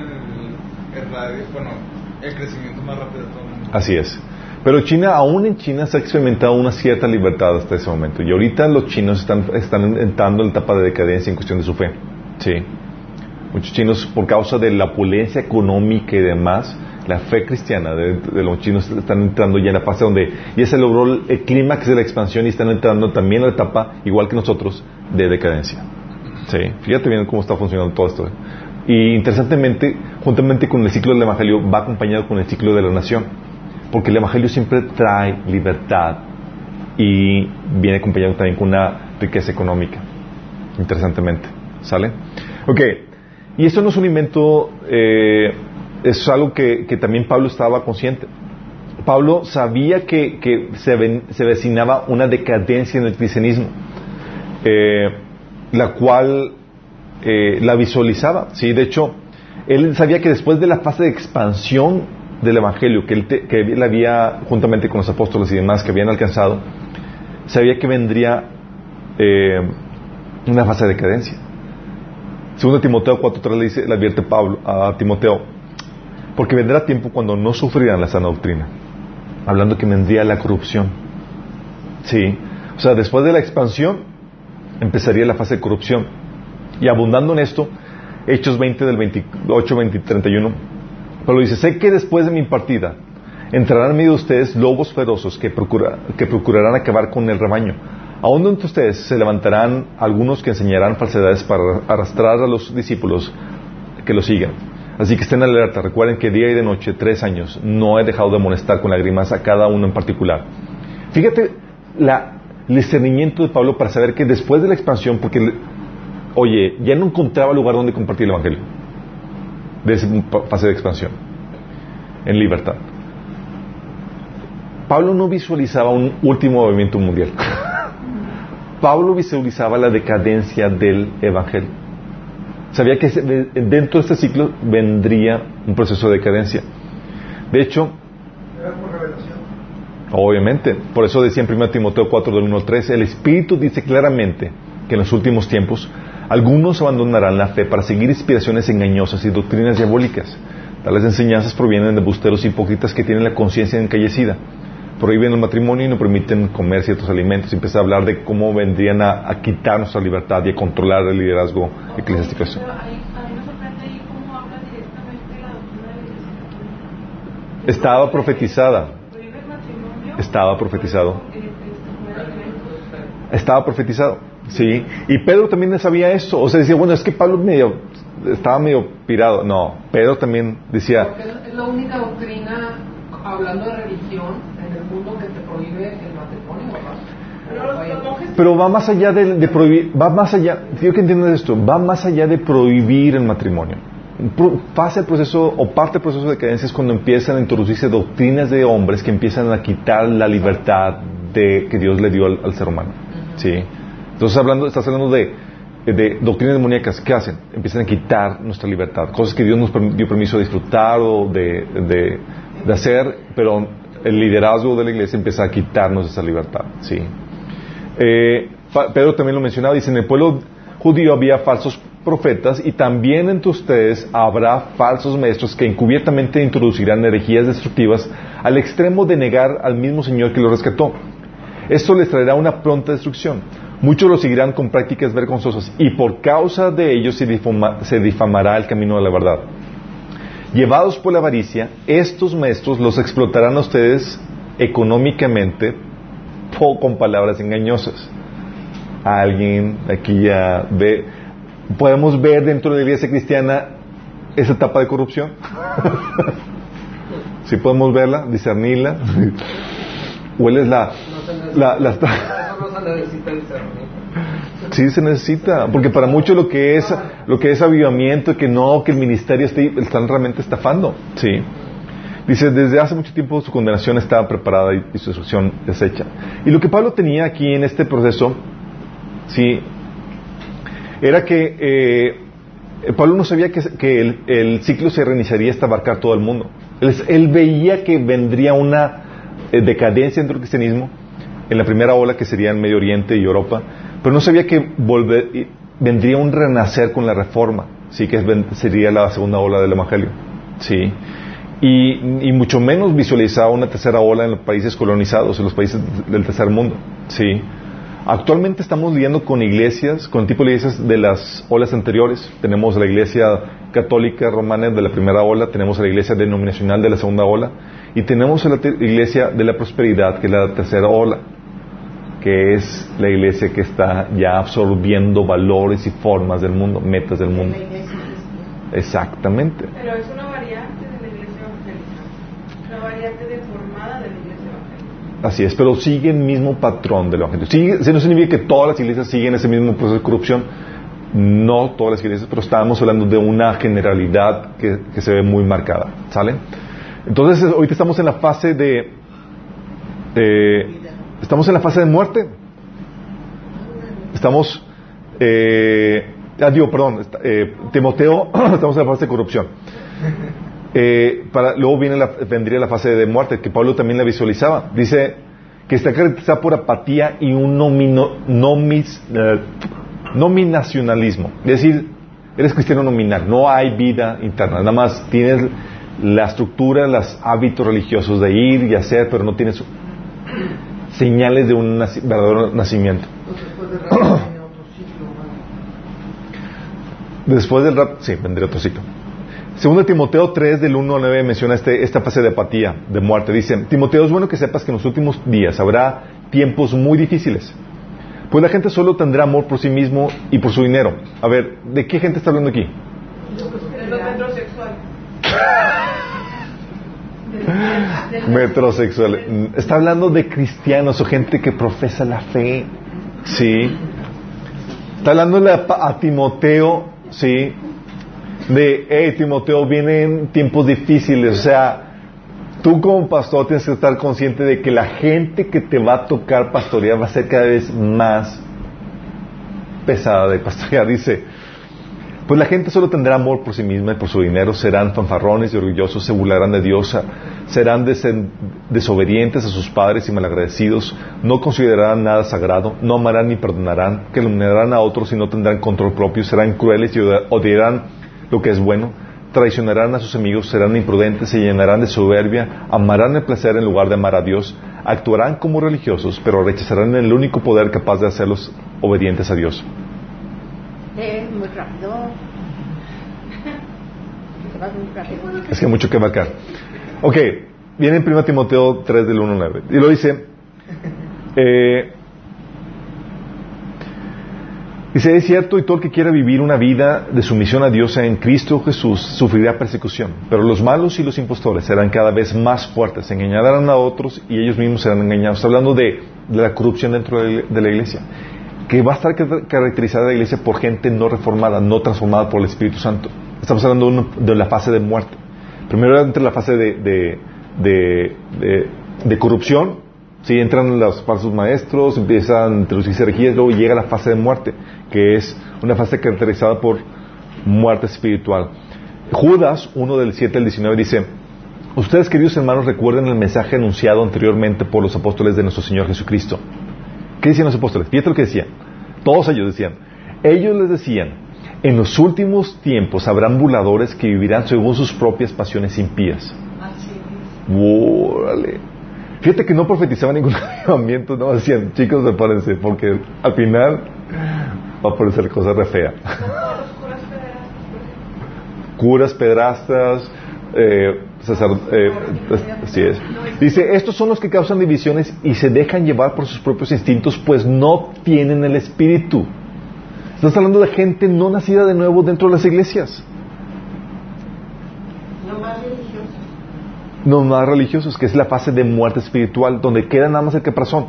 Speaker 3: el, el radio, bueno, el crecimiento más rápido de todo el mundo.
Speaker 1: Así es. Pero China, aún en China se ha experimentado una cierta libertad hasta ese momento. Y ahorita los chinos están, están entrando en la etapa de decadencia en cuestión de su fe. Sí. Muchos chinos, por causa de la opulencia económica y demás, la fe cristiana de, de los chinos están entrando ya en la fase donde ya se logró el, el clímax de la expansión y están entrando también a la etapa, igual que nosotros, de decadencia. Sí. Fíjate bien cómo está funcionando todo esto. ¿eh? Y interesantemente, juntamente con el ciclo del Evangelio, va acompañado con el ciclo de la nación. Porque el Evangelio siempre trae libertad y viene acompañado también con una riqueza económica. Interesantemente. ¿Sale? Ok. Y esto no es un invento, eh, es algo que, también Pablo estaba consciente. Pablo sabía que, se, ven- vecinaba una decadencia en el cristianismo, eh, la cual eh, la visualizaba. ¿sí? De hecho, él sabía que después de la fase de expansión del Evangelio que él, te- había, juntamente con los apóstoles y demás que habían alcanzado, sabía que vendría eh, una fase de decadencia. Segundo Timoteo 4.3 le dice, le advierte Pablo a Timoteo, porque vendrá tiempo cuando no sufrirán la sana doctrina, hablando que vendría la corrupción. Sí, o sea, después de la expansión empezaría la fase de corrupción. Y abundando en esto, Hechos 20 del 28, 20, 31, Pablo dice, sé que después de mi partida entrarán en medio de ustedes lobos feroces que, procura- que procurarán acabar con el rebaño. Aún entre ustedes se levantarán algunos que enseñarán falsedades para arrastrar a los discípulos que lo sigan. Así que estén alerta. Recuerden que día y de noche, tres años, no he dejado de molestar con lágrimas a cada uno en particular. Fíjate la, el discernimiento de Pablo para saber que después de la expansión, porque, oye, ya no encontraba lugar donde compartir el Evangelio, de esa fase de expansión, en libertad. Pablo no visualizaba un último movimiento mundial. Pablo visualizaba la decadencia del Evangelio. Sabía que dentro de este ciclo vendría un proceso de decadencia. De hecho. Obviamente, por eso decía en 1 Timoteo 4 del 1 al 3, el Espíritu dice claramente que en los últimos tiempos algunos abandonarán la fe para seguir inspiraciones engañosas y doctrinas diabólicas. Tales enseñanzas provienen de busteros hipócritas que tienen la conciencia encallecida. Prohíben el matrimonio y no permiten comer ciertos alimentos. Y empieza a hablar de cómo vendrían a, a quitar nuestra libertad y a controlar el liderazgo eclesiástico. Estaba profetizada. Estaba profetizado.
Speaker 2: eh, este.
Speaker 1: Estaba profetizado, sí. Y Pedro también sabía eso. O sea, decía, bueno, es que Pablo medio, estaba medio pirado. No, Pedro también decía,
Speaker 5: Porque es la única doctrina, hablando de religión, en el mundo que te prohíbe el matrimonio, ¿verdad?
Speaker 2: Pero
Speaker 1: va más allá de, de prohibir, va más allá, quiero que entiendas esto, va más allá de prohibir el matrimonio. Pro- Pasa el proceso, o parte del proceso de decadencia es cuando empiezan a introducirse doctrinas de hombres que empiezan a quitar la libertad de, que Dios le dio al, al ser humano. ¿Sí? Entonces hablando, estás hablando de, de doctrinas demoníacas. ¿Qué hacen? Empiezan a quitar nuestra libertad. Cosas que Dios nos dio permiso de disfrutar o de, de, de hacer, pero el liderazgo de la iglesia empieza a quitarnos esa libertad. ¿Sí? Eh, Pedro también lo mencionaba, dice, en el pueblo judío había falsos profetas y también entre ustedes habrá falsos maestros que encubiertamente introducirán herejías destructivas al extremo de negar al mismo Señor que lo rescató. Esto les traerá una pronta destrucción. Muchos lo seguirán con prácticas vergonzosas y por causa de ellos se, difama- se difamará el camino de la verdad. Llevados por la avaricia, estos maestros los explotarán a ustedes económicamente o con palabras engañosas. Alguien aquí ya ve, podemos ver dentro de la iglesia cristiana esa etapa de corrupción. Si podemos verla, discernirla. Hueles la, la, la-
Speaker 5: eso no se necesita discernir.
Speaker 1: Sí se necesita, porque para muchos lo que es lo que es avivamiento, que no, que el ministerio esté, están realmente estafando. Sí. Dice, desde hace mucho tiempo su condenación estaba preparada y, y su destrucción deshecha. Y lo que Pablo tenía aquí en este proceso, sí, era que eh, Pablo no sabía que, que el, el ciclo se reiniciaría hasta abarcar todo el mundo. Él, él veía que vendría una eh, decadencia dentro del cristianismo en la primera ola que sería en Medio Oriente y Europa, pero no sabía que volver, vendría un renacer con la reforma, sí que sería la segunda ola del Evangelio, sí, y, y mucho menos visualizaba una tercera ola en los países colonizados, en los países del tercer mundo, sí. Actualmente estamos lidiando con iglesias, con tipo de iglesias de las olas anteriores. Tenemos la iglesia católica romana de la primera ola, tenemos la iglesia denominacional de la segunda ola y tenemos la iglesia de la prosperidad, que es la tercera ola, que es la iglesia que está ya absorbiendo valores y formas del mundo, metas del mundo. Exactamente.
Speaker 2: Pero es una variante de la iglesia evangélica. Una variante deformada de la iglesia evangélica.
Speaker 1: Así es, pero sigue el mismo patrón del evangelio. Sigue, eso no significa que todas las iglesias siguen ese mismo proceso de corrupción. No todas las iglesias, pero estábamos hablando de una generalidad que, que se ve muy marcada. ¿Sale? Entonces, ahorita estamos en la fase de. eh, estamos en la fase de muerte. Estamos. Eh, ah, digo, perdón, eh, Timoteo, estamos en la fase de corrupción. Eh, para, luego viene la, vendría la fase de muerte, que Pablo también la visualizaba. Dice que está caracterizada por apatía y un nomino, nomis, eh, nominacionalismo. Es decir, eres cristiano nominal, no hay vida interna, nada más tienes la estructura, los hábitos religiosos de ir y hacer, pero no tienes señales de un naci- verdadero nacimiento.
Speaker 4: Después
Speaker 1: del rap, sí, vendría otro ciclo. Segundo Timoteo 3 del 1 al 9 menciona este, esta fase de apatía, de muerte. Dice, Timoteo, es bueno que sepas que en los últimos días habrá tiempos muy difíciles. Pues la gente solo tendrá amor por sí mismo y por su dinero. A ver, ¿de qué gente está hablando aquí?
Speaker 2: Los metrosexuales.
Speaker 1: Metrosexual. Está hablando de cristianos o gente que profesa la fe. Sí. Está hablando a, a Timoteo, sí. De, hey, Timoteo, vienen tiempos difíciles. O sea, tú como pastor tienes que estar consciente de que la gente que te va a tocar pastorear va a ser cada vez más pesada de pastorear. Dice, pues la gente solo tendrá amor por sí misma y por su dinero, serán fanfarrones y orgullosos, se burlarán de Dios, serán desobedientes a sus padres y malagradecidos, no considerarán nada sagrado, no amarán ni perdonarán, calumniarán a otros y no tendrán control propio, serán crueles y odia- odiarán lo que es bueno, traicionarán a sus amigos, serán imprudentes, se llenarán de soberbia, amarán el placer en lugar de amar a Dios, actuarán como religiosos, pero rechazarán el único poder capaz de hacerlos obedientes a Dios.
Speaker 6: Muy rápido.
Speaker 1: Es que mucho que vacar. Ok, viene en 1 Timoteo 3 del 1 al 9. Y lo dice, eh, dice, es cierto, y todo el que quiera vivir una vida de sumisión a Dios en Cristo Jesús sufrirá persecución. Pero los malos y los impostores serán cada vez más fuertes, engañarán a otros y ellos mismos serán engañados. Está hablando de, la corrupción dentro de, de la iglesia, que va a estar car- caracterizada la iglesia por gente no reformada, no transformada por el Espíritu Santo. Estamos hablando de, la fase de muerte. Primero entra la fase de corrupción, ¿sí? entran los falsos maestros, empiezan a introducirse herejías, luego llega la fase de muerte, que es una fase caracterizada por muerte espiritual. Judas, 1 del 7 al 19, dice, Ustedes, queridos hermanos, recuerden el mensaje anunciado anteriormente por los apóstoles de nuestro Señor Jesucristo. ¿Qué decían los apóstoles? Fíjate lo que decían. Todos ellos decían. Ellos les decían, en los últimos tiempos habrán burladores que vivirán según sus propias pasiones impías.
Speaker 2: Así
Speaker 1: Órale. Fíjate que no profetizaban ningún avivamiento, no decían, chicos, prepárense, porque al final va a aparecer cosa re fea.
Speaker 2: es. Como los curas federales, por ejemplo.
Speaker 1: Curas, pedrastas, eh, sacerd- eh, así es. Dice, estos son los que causan divisiones y se dejan llevar por sus propios instintos, pues no tienen el espíritu. Estás hablando de gente no nacida de nuevo dentro de las iglesias.
Speaker 2: No más religiosos.
Speaker 1: no más religiosos, que es la fase de muerte espiritual, donde queda nada más el caparazón.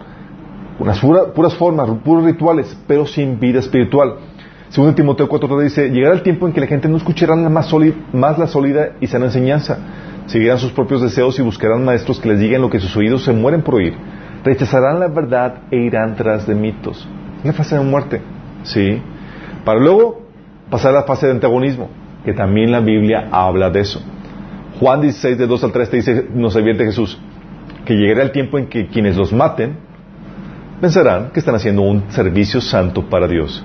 Speaker 1: Unas pura- puras formas, puros rituales, pero sin vida espiritual. Según Timoteo 4 dice, llegará el tiempo en que la gente no escuchará la más, más la sólida y sana enseñanza. Seguirán sus propios deseos y buscarán maestros que les digan lo que sus oídos se mueren por oír. Rechazarán la verdad e irán tras de mitos. La fase de muerte. ¿Sí? Para luego pasar a la fase de antagonismo, que también la Biblia habla de eso. Juan 16, de 2 al 3, te dice, nos advierte Jesús, que llegará el tiempo en que quienes los maten pensarán que están haciendo un servicio santo para Dios.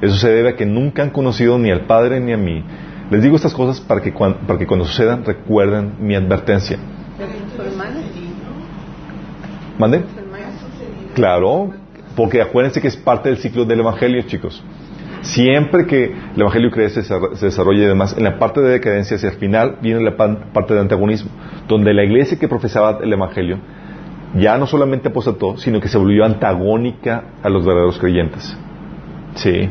Speaker 1: Eso se debe a que nunca han conocido ni al Padre ni a mí. Les digo estas cosas para que, cuando sucedan recuerden mi advertencia. ¿Mande? Claro, porque acuérdense que es parte del ciclo del Evangelio, chicos. Siempre que el Evangelio crece, se desarrolla y demás, en la parte de decadencia hacia el final viene la parte de antagonismo, donde la iglesia que profesaba el Evangelio ya no solamente apostató, sino que se volvió antagónica a los verdaderos creyentes. Sí.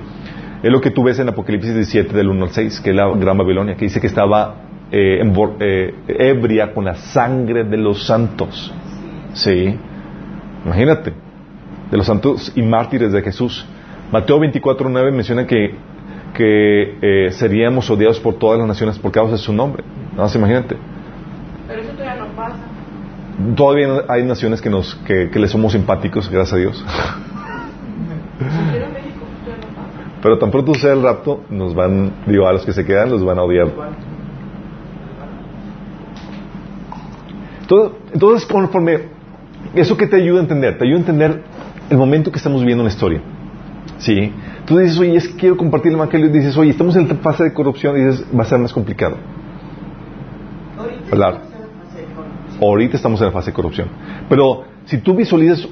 Speaker 1: Es lo que tú ves en Apocalipsis 17 del 1 al 6, que es la Gran Babilonia, que dice que estaba eh, embor- eh, ebria con la sangre de los santos. Sí. Imagínate, de los santos y mártires de Jesús. Mateo 24.9 menciona que, que eh, seríamos odiados por todas las naciones por causa de su nombre. Nada más imagínate.
Speaker 2: Pero eso todavía no pasa.
Speaker 1: Todavía hay naciones que, nos, que, que le somos simpáticos, gracias a Dios.
Speaker 2: Pero en México todavía no pasa.
Speaker 1: Pero tan pronto sea el rapto, nos van, digo, a los que se quedan los van a odiar. Entonces, entonces, conforme, ¿eso que te ayuda a entender? Te ayuda a entender el momento que estamos viviendo en la historia. ¿Sí? Tú dices, oye, es que quiero compartir el evangelio. Y dices, oye, estamos en la fase de corrupción. Y dices, va a ser más complicado. Hablar. Ahorita estamos en la fase de corrupción. Pero si tú visualizas,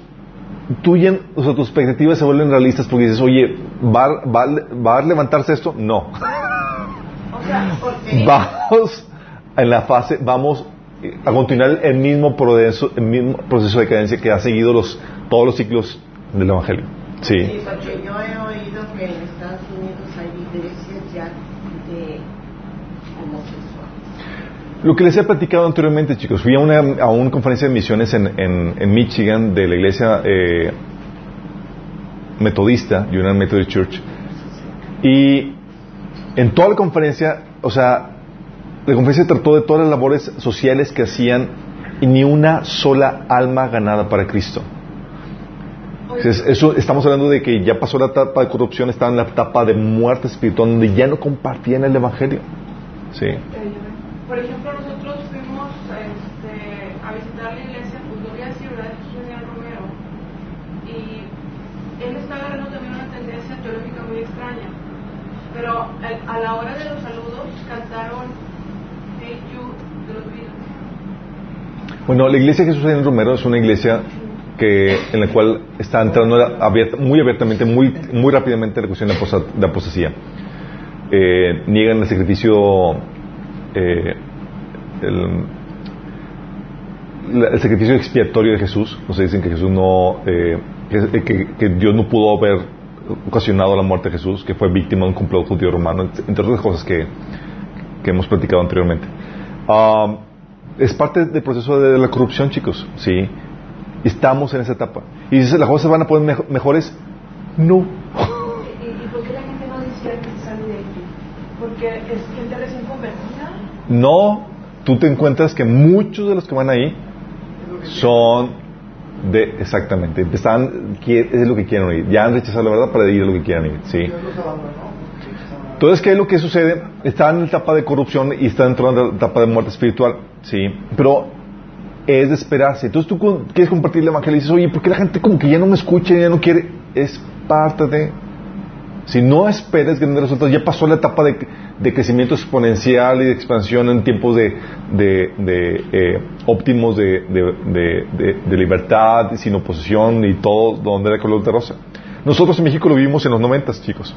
Speaker 1: ya- o sea, tus expectativas se vuelven realistas porque dices, oye, ¿va, va, va a levantarse esto? No.
Speaker 2: O sea, porque
Speaker 1: vamos en la fase, vamos a continuar el mismo proceso, el mismo proceso de decadencia que ha seguido los, todos los ciclos del Evangelio. Sí.
Speaker 6: Sí, porque yo he oído que en Estados Unidos hay iglesias ya de homosexuales.
Speaker 1: Lo que les he platicado anteriormente, chicos, fui a una, a una conferencia de misiones en, en, en Michigan de la iglesia eh, metodista, United Methodist Church, y en toda la conferencia, o sea, la conferencia trató de todas las labores sociales que hacían y ni una sola alma ganada para Cristo. Entonces, eso, estamos hablando de que ya pasó la etapa de corrupción, estaba en la etapa de muerte espiritual, donde ya no compartían el Evangelio. Sí.
Speaker 2: Por ejemplo, nosotros fuimos este, a visitar la iglesia, pues decir, ¿verdad? Jesús Daniel Romero. Y él está agarrando también una tendencia teológica muy extraña. Pero a la hora de los saludos cantaron Hey You de los.
Speaker 1: Bueno, la iglesia de Jesús en Romero es una iglesia que, en la cual está entrando muy abiertamente, muy, muy rápidamente la cuestión de, de apostasía. Eh, niegan el sacrificio, eh, el, sacrificio expiatorio de Jesús. Sea, dicen que Jesús no, eh, que, Dios no pudo haber ocasionado la muerte de Jesús, que fue víctima de un complot judío romano, entre otras cosas que, que hemos platicado anteriormente. Ah, es parte del proceso de la corrupción, chicos, ¿sí? Estamos en esa etapa. Y ¿las cosas van a poner mejo- mejores? No.
Speaker 2: ¿Y, y por qué la gente no dice que sale de aquí? Porque es gente recién convertida.
Speaker 1: No, tú te encuentras que muchos de los que van ahí son de, exactamente, están, es lo que quieren oír. Ya han rechazado la verdad para ir a lo que quieran ir, ¿sí? Entonces, ¿qué es lo que sucede? Están en la etapa de corrupción y están entrando en la etapa de muerte espiritual, ¿sí? Pero es de esperarse. Entonces tú quieres compartir el evangelio y dices, oye, ¿por qué la gente como que ya no me escucha, ya no quiere? Es parte de... Si no esperas grandes resultados, ya pasó la etapa de, de crecimiento exponencial y de expansión en tiempos de, de, de, eh, óptimos de, de, de- de- de libertad, sin oposición y todo donde era color de rosa. Nosotros en México lo vivimos en los noventas, chicos.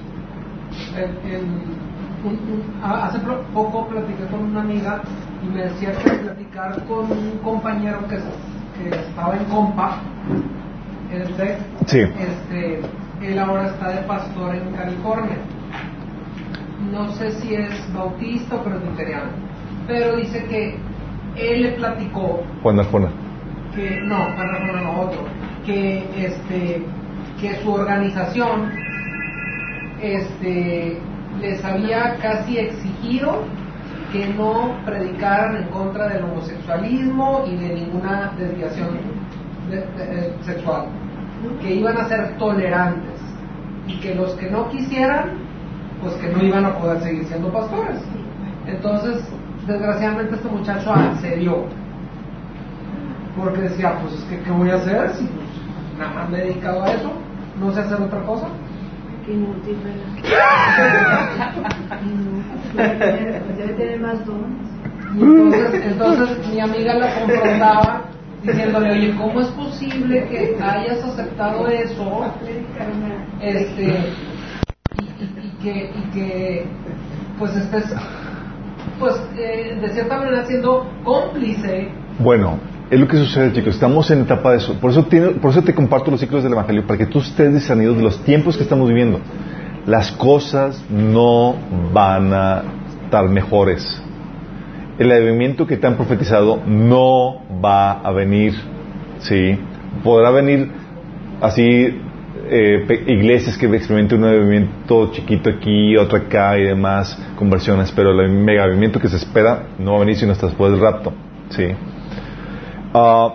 Speaker 5: Un- un- hace poco platiqué con una amiga y me decía que platicar con un compañero que, que estaba en compa el TEC,
Speaker 1: Sí.
Speaker 5: este, él ahora está de pastor en California. No sé si es bautista o presbiteriano, pero dice que él le platicó
Speaker 1: Juan Arjona.
Speaker 5: que no, perdón, no, no, otro, que este que su organización este les había casi exigido que no predicaran en contra del homosexualismo y de ninguna desviación de- de- eh, sexual, que iban a ser tolerantes y que los que no quisieran, pues que no iban a poder seguir siendo pastores. Entonces, desgraciadamente este muchacho accedió porque decía, pues es que, ¿qué voy a hacer si pues, nada más me he dedicado a eso? No sé hacer otra cosa.
Speaker 6: Qué inútil. Debe tener- más dones.
Speaker 5: Entonces, entonces mi amiga la confrontaba diciéndole, oye, ¿cómo es posible que hayas aceptado eso? Este, y, y- y que, y que, pues estés, pues, eh, de cierta manera siendo cómplice
Speaker 1: Bueno, es lo que sucede, chicos. Estamos en etapa de eso. Por eso, tiene- por eso te comparto los ciclos del Evangelio, para que tú estés discernido de los tiempos que estamos viviendo. Las cosas no van a estar mejores. El avivamiento que te han profetizado no va a venir. ¿Sí? Podrá venir así eh, iglesias que experimenten un avivamiento chiquito aquí, otro acá y demás, conversiones, pero el mega avivamiento que se espera no va a venir sino hasta después del rapto. ¿Sí? Ah,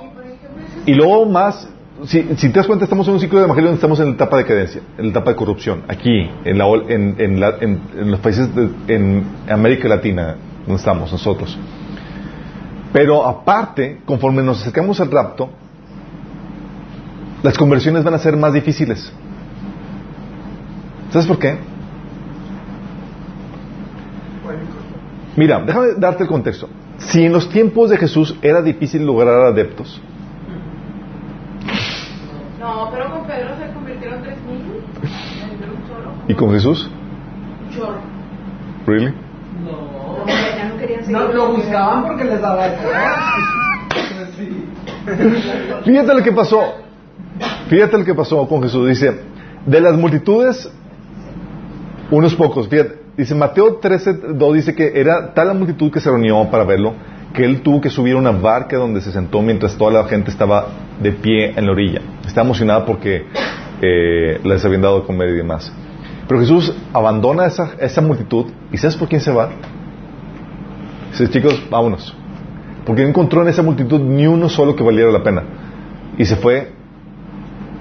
Speaker 1: y luego más, si, si te das cuenta, estamos en un ciclo de evangelio donde estamos en la etapa de decadencia, en la etapa de corrupción, aquí, en, la, en, en la- en los países de en América Latina, donde estamos nosotros. Pero aparte, conforme nos acercamos al rapto, las conversiones van a ser más difíciles. ¿Sabes por qué? Mira, déjame darte el contexto. Si en los tiempos de Jesús era difícil lograr adeptos,
Speaker 2: No, pero con Pedro se convirtieron tres mil.
Speaker 1: ¿y con Jesús?
Speaker 2: Un chorro.
Speaker 1: ¿Really?
Speaker 5: no.
Speaker 2: Querían seguir.
Speaker 5: No, lo buscaban porque les daba.
Speaker 1: Fíjate lo que pasó. Fíjate lo que pasó con Jesús. Dice, de las multitudes, unos pocos. Fíjate, dice Mateo 13, 2 dice que era tal la multitud que se reunió para verlo, que él tuvo que subir a una barca donde se sentó mientras toda la gente estaba de pie en la orilla. Estaba emocionada porque eh, les habían dado de comer y demás. Pero Jesús abandona esa, esa multitud y ¿sabes por quién se va? Dice, chicos, vámonos. Porque no encontró en esa multitud ni uno solo que valiera la pena. Y se fue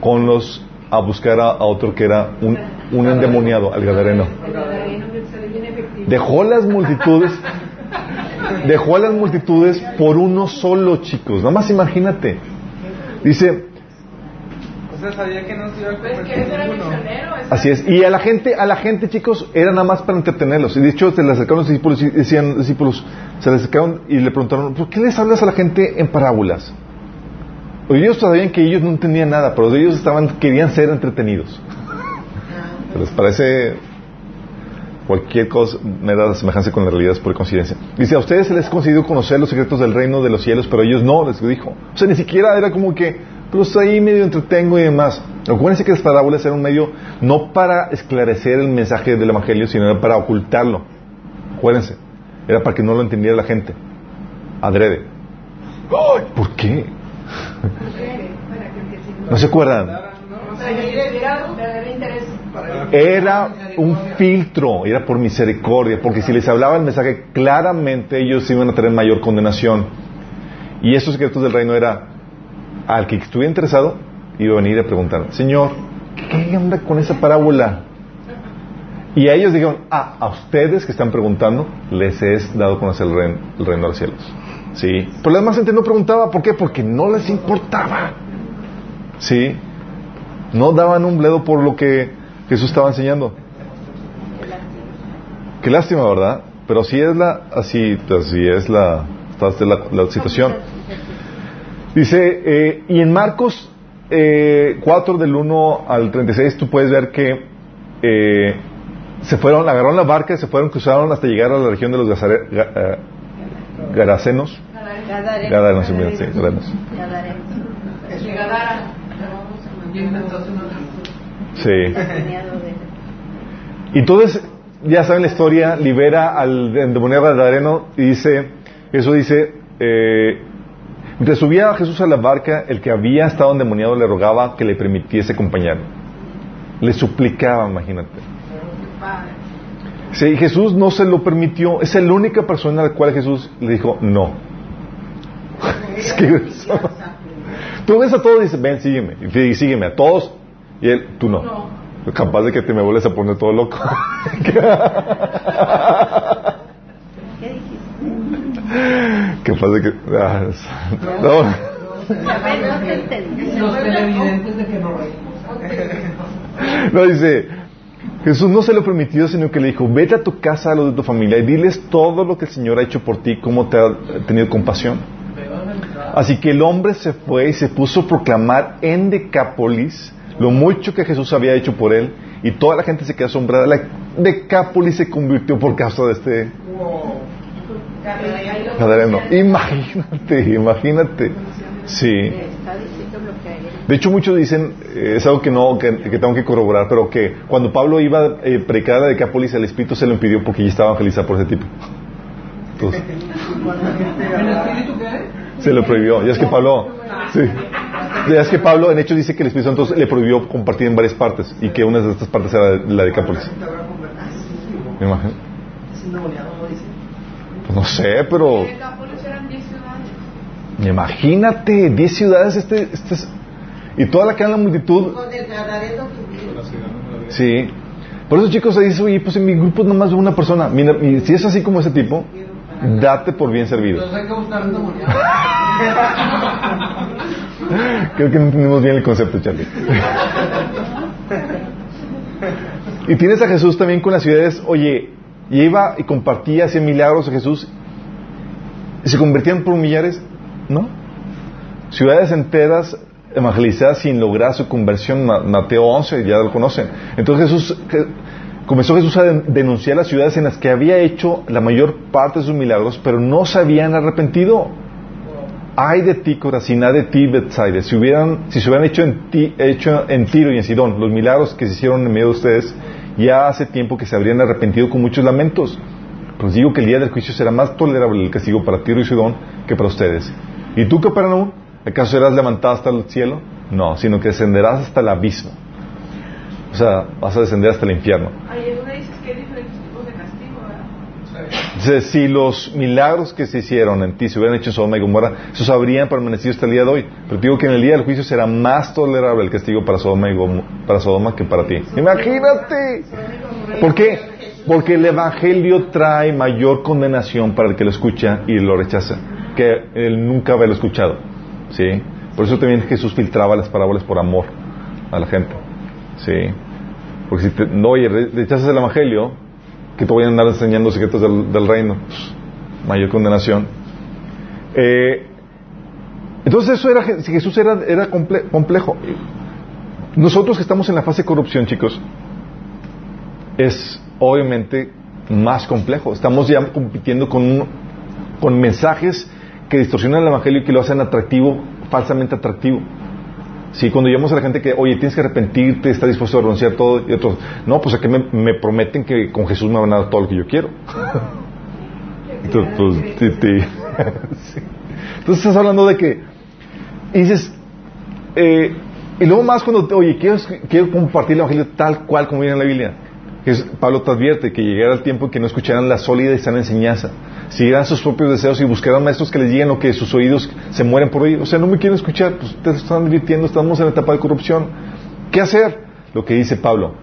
Speaker 1: con los a buscar a, otro que era un, un endemoniado, al gadareno. Dejó las multitudes, dejó a las multitudes por uno solo, chicos. Nada más imagínate. Dice,
Speaker 3: sea, sabía que no se iba a
Speaker 2: Pues era misionero.
Speaker 1: así es. Y a la gente, a la gente, chicos, era nada más para entretenerlos. Y de hecho, se le acercaron los discípulos y decían, discípulos, se le acercaron y le preguntaron, ¿por qué les hablas a la gente en parábolas? O ellos sabían que ellos no entendían nada, pero ellos estaban, querían ser entretenidos. ¿Les parece cualquier cosa, mera semejanza con la realidad es por coincidencia? Dice, a ustedes se les ha concedido conocer los secretos del reino de los cielos, pero a ellos no, les dijo. O sea, ni siquiera era como que, pues ahí medio entretengo y demás. Acuérdense que las parábolas eran un medio no para esclarecer el mensaje del evangelio, sino era para ocultarlo. Acuérdense. Era para que no lo entendiera la gente. Adrede. ¡Ay! ¿Por qué? ¿No se acuerdan?
Speaker 2: Era
Speaker 1: un filtro, era por misericordia, porque si les hablaba el mensaje, claramente ellos iban a tener mayor condenación. Y esos secretos del reino era, al que estuviera interesado, iba a venir a preguntar, Señor, ¿qué onda con esa parábola? Y a ellos dijeron, ah, a ustedes que están preguntando, les es dado conocer el reino, el reino de los cielos. Sí. Pero la demás gente no preguntaba, ¿por qué? Porque no les importaba. Sí. No daban un bledo por lo que Jesús estaba enseñando. Qué lástima, ¿verdad? Pero así es la, así, así es la, la situación. Dice, eh, y en Marcos eh, 4 del 1 al 36 tú puedes ver que eh, se fueron, agarraron la barca y se fueron, cruzaron hasta llegar a la región de los Gazare- Ga- eh, Garasenos.
Speaker 6: Gadareno.
Speaker 1: Gadarenos, sí, mira, sí, Gadarenos. Sí. Y entonces, ya saben la historia, libera al endemoniado Gadareno y dice, eso dice, eh, mientras subía a Jesús a la barca, el que había estado endemoniado le rogaba que le permitiese acompañarlo. Le suplicaba, imagínate. Sí, y Jesús no se lo permitió. Es la única persona a la cual Jesús le dijo no. Es que tú ves a todos y dices, ven, sígueme. Y sí, sígueme a todos. Y él, tú no.
Speaker 2: No.
Speaker 1: Capaz de que te me vuelves a poner todo loco.
Speaker 6: ¿Qué dijiste?
Speaker 1: Capaz de que. ah, no.
Speaker 6: No,
Speaker 1: dice, Jesús no se lo permitió, sino que le dijo, vete a tu casa a los de tu familia y diles todo lo que el Señor ha hecho por ti, cómo te ha tenido compasión. Así que el hombre se fue y se puso a proclamar en Decápolis lo mucho que Jesús había hecho por él y toda la gente se quedó asombrada. La Decápolis se convirtió por causa de este Imagínate, imagínate. Sí. De hecho, muchos dicen, eh, es algo que no, que, que tengo que corroborar, pero que cuando Pablo iba eh, predicar a Decápolis, el Espíritu se lo impidió porque ya estaba evangelizado por ese tipo. Se lo prohibió. Ya es que Pablo, sí. Ya es que Pablo, en hecho, dice que el Espíritu Santo le prohibió compartir en varias partes y que una de estas partes era la Decápolis.
Speaker 4: te habrá convertido.
Speaker 1: Me imagino.
Speaker 4: No
Speaker 1: sé, pero
Speaker 2: En Decápolis eran 10 ciudades.
Speaker 1: imagínate, 10 ciudades, este, este es- y toda la que la multitud
Speaker 6: Con el Gadareno
Speaker 3: La vi.
Speaker 1: Sí. Por eso, chicos, se dice, oye, pues en mi grupo nomás de una persona. Mira, y si es así como ese tipo, date por bien servido. Creo que no entendimos bien el concepto, Charlie. y tienes a Jesús también con las ciudades, oye, y iba y compartía, hacía milagros a Jesús. ¿Y se convertían por millares? No. Ciudades enteras evangelizadas sin lograr su conversión, Ma- Mateo 11, ya lo conocen. Entonces Jesús, Je- comenzó Jesús a den- denunciar las ciudades en las que había hecho la mayor parte de sus milagros, pero no se habían arrepentido. Ay de ti, Corazín, ay de ti, Bethsaida. Si, hubieran, si se hubieran hecho en, ti, hecho en Tiro y en Sidón los milagros que se hicieron en medio de ustedes, ya hace tiempo que se habrían arrepentido con muchos lamentos. Pues digo que el día del juicio será más tolerable el castigo para Tiro y Sidón que para ustedes. ¿Y tú, Capernaum, acaso serás levantado hasta el cielo? No, sino que descenderás hasta el abismo. O sea, vas a descender hasta el infierno.
Speaker 2: Ahí es donde dices que hay diferentes tipos de castigo, ¿verdad?
Speaker 1: Dice, si los milagros que se hicieron en ti se hubieran hecho en Sodoma y Gomorra, esos habrían permanecido hasta el día de hoy. Pero digo que en el día del juicio será más tolerable el castigo para Sodoma, que para ti. Imagínate. ¿Por qué? Porque el Evangelio trae mayor condenación para el que lo escucha y lo rechaza, que él nunca haberlo escuchado. ¿Sí? Por eso también Jesús filtraba las parábolas por amor a la gente. ¿Sí? Porque si no, oye, re- rechazas el Evangelio, que te voy a andar enseñando secretos del, del reino, mayor condenación. Eh, entonces eso era, si Jesús era, era comple- complejo. Nosotros que estamos en la fase de corrupción, chicos, es obviamente más complejo. Estamos ya compitiendo con, con mensajes que distorsionan el Evangelio y que lo hacen atractivo, falsamente atractivo. Sí, cuando llamamos a la gente que, oye, tienes que arrepentirte, estás dispuesto a renunciar todo, y otros, no, pues aquí me, me prometen que con Jesús me van a dar todo lo que yo quiero. Entonces, pues. Sí. Entonces estás hablando de que, y dices, eh, y luego más cuando, oye, quiero, quiero compartir el Evangelio tal cual como viene en la Biblia. Pablo te advierte que llegara el tiempo en que no escucharan la sólida y sana enseñanza, siguieran sus propios deseos y buscaran maestros que les digan lo que sus oídos se mueren por oír. O sea, no me quieren escuchar, pues te están divirtiendo, estamos en la etapa de corrupción. ¿Qué hacer? Lo que dice Pablo.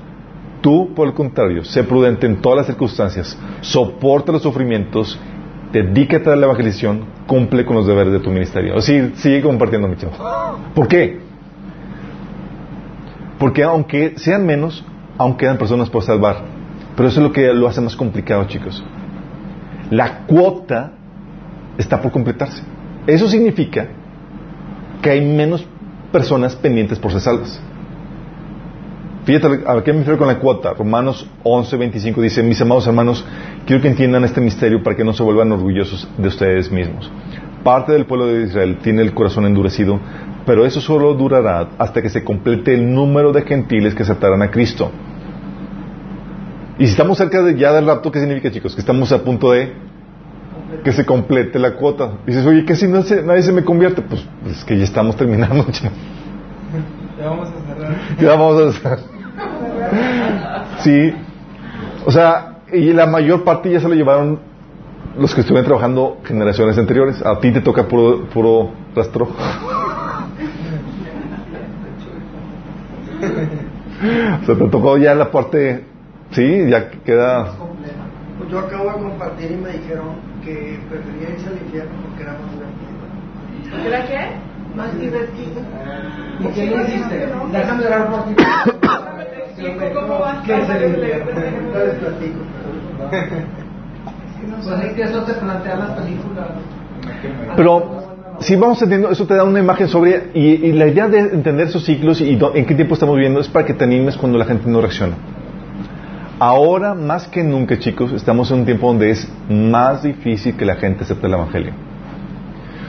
Speaker 1: Tú, por el contrario, sé prudente en todas las circunstancias, soporta los sufrimientos, dedícate a la evangelización, cumple con los deberes de tu ministerio. Así, sigue compartiendo, mi chavo. ¿Por qué? Porque aunque sean menos, aún quedan personas por salvar. Pero eso es lo que lo hace más complicado, chicos. La cuota está por completarse. Eso significa que hay menos personas pendientes por ser salvas. Fíjate a qué me refiero con la cuota. Romanos 11, 25 dice, mis amados hermanos, quiero que entiendan este misterio para que no se vuelvan orgullosos de ustedes mismos. Parte del pueblo de Israel tiene el corazón endurecido, pero eso solo durará hasta que se complete el número de gentiles que aceptarán a Cristo. Y si estamos cerca de ya del rapto, ¿qué significa, chicos? Que estamos a punto de que se complete la cuota. Dices, oye, ¿qué si no se- nadie se me convierte? Pues, pues es que ya estamos terminando.
Speaker 3: Ya vamos a cerrar.
Speaker 1: Ya vamos a hacer. Sí. O sea, y la mayor parte ya se lo llevaron los que estuvieron trabajando generaciones anteriores. A ti te toca puro, puro rastro. O sea, te tocó ya la parte. Sí, ya queda.
Speaker 4: Pues yo acabo de compartir y me dijeron que prefería irse al infierno porque era más divertido.
Speaker 2: ¿Era qué? Más divertido.
Speaker 5: ¿Y qué le hiciste? Déjame orar por ti.
Speaker 2: Te explico cómo vas
Speaker 5: ¿Qué
Speaker 2: a
Speaker 5: es el
Speaker 2: salir
Speaker 5: infierno?
Speaker 4: No les platico,
Speaker 5: Pues.
Speaker 1: Pero si vamos entendiendo, eso te da una imagen sobre. Y, la idea de entender esos ciclos y do- en qué tiempo estamos viviendo es para que te animes cuando la gente no reacciona. Ahora, más que nunca, chicos, estamos en un tiempo donde es más difícil que la gente acepte el Evangelio.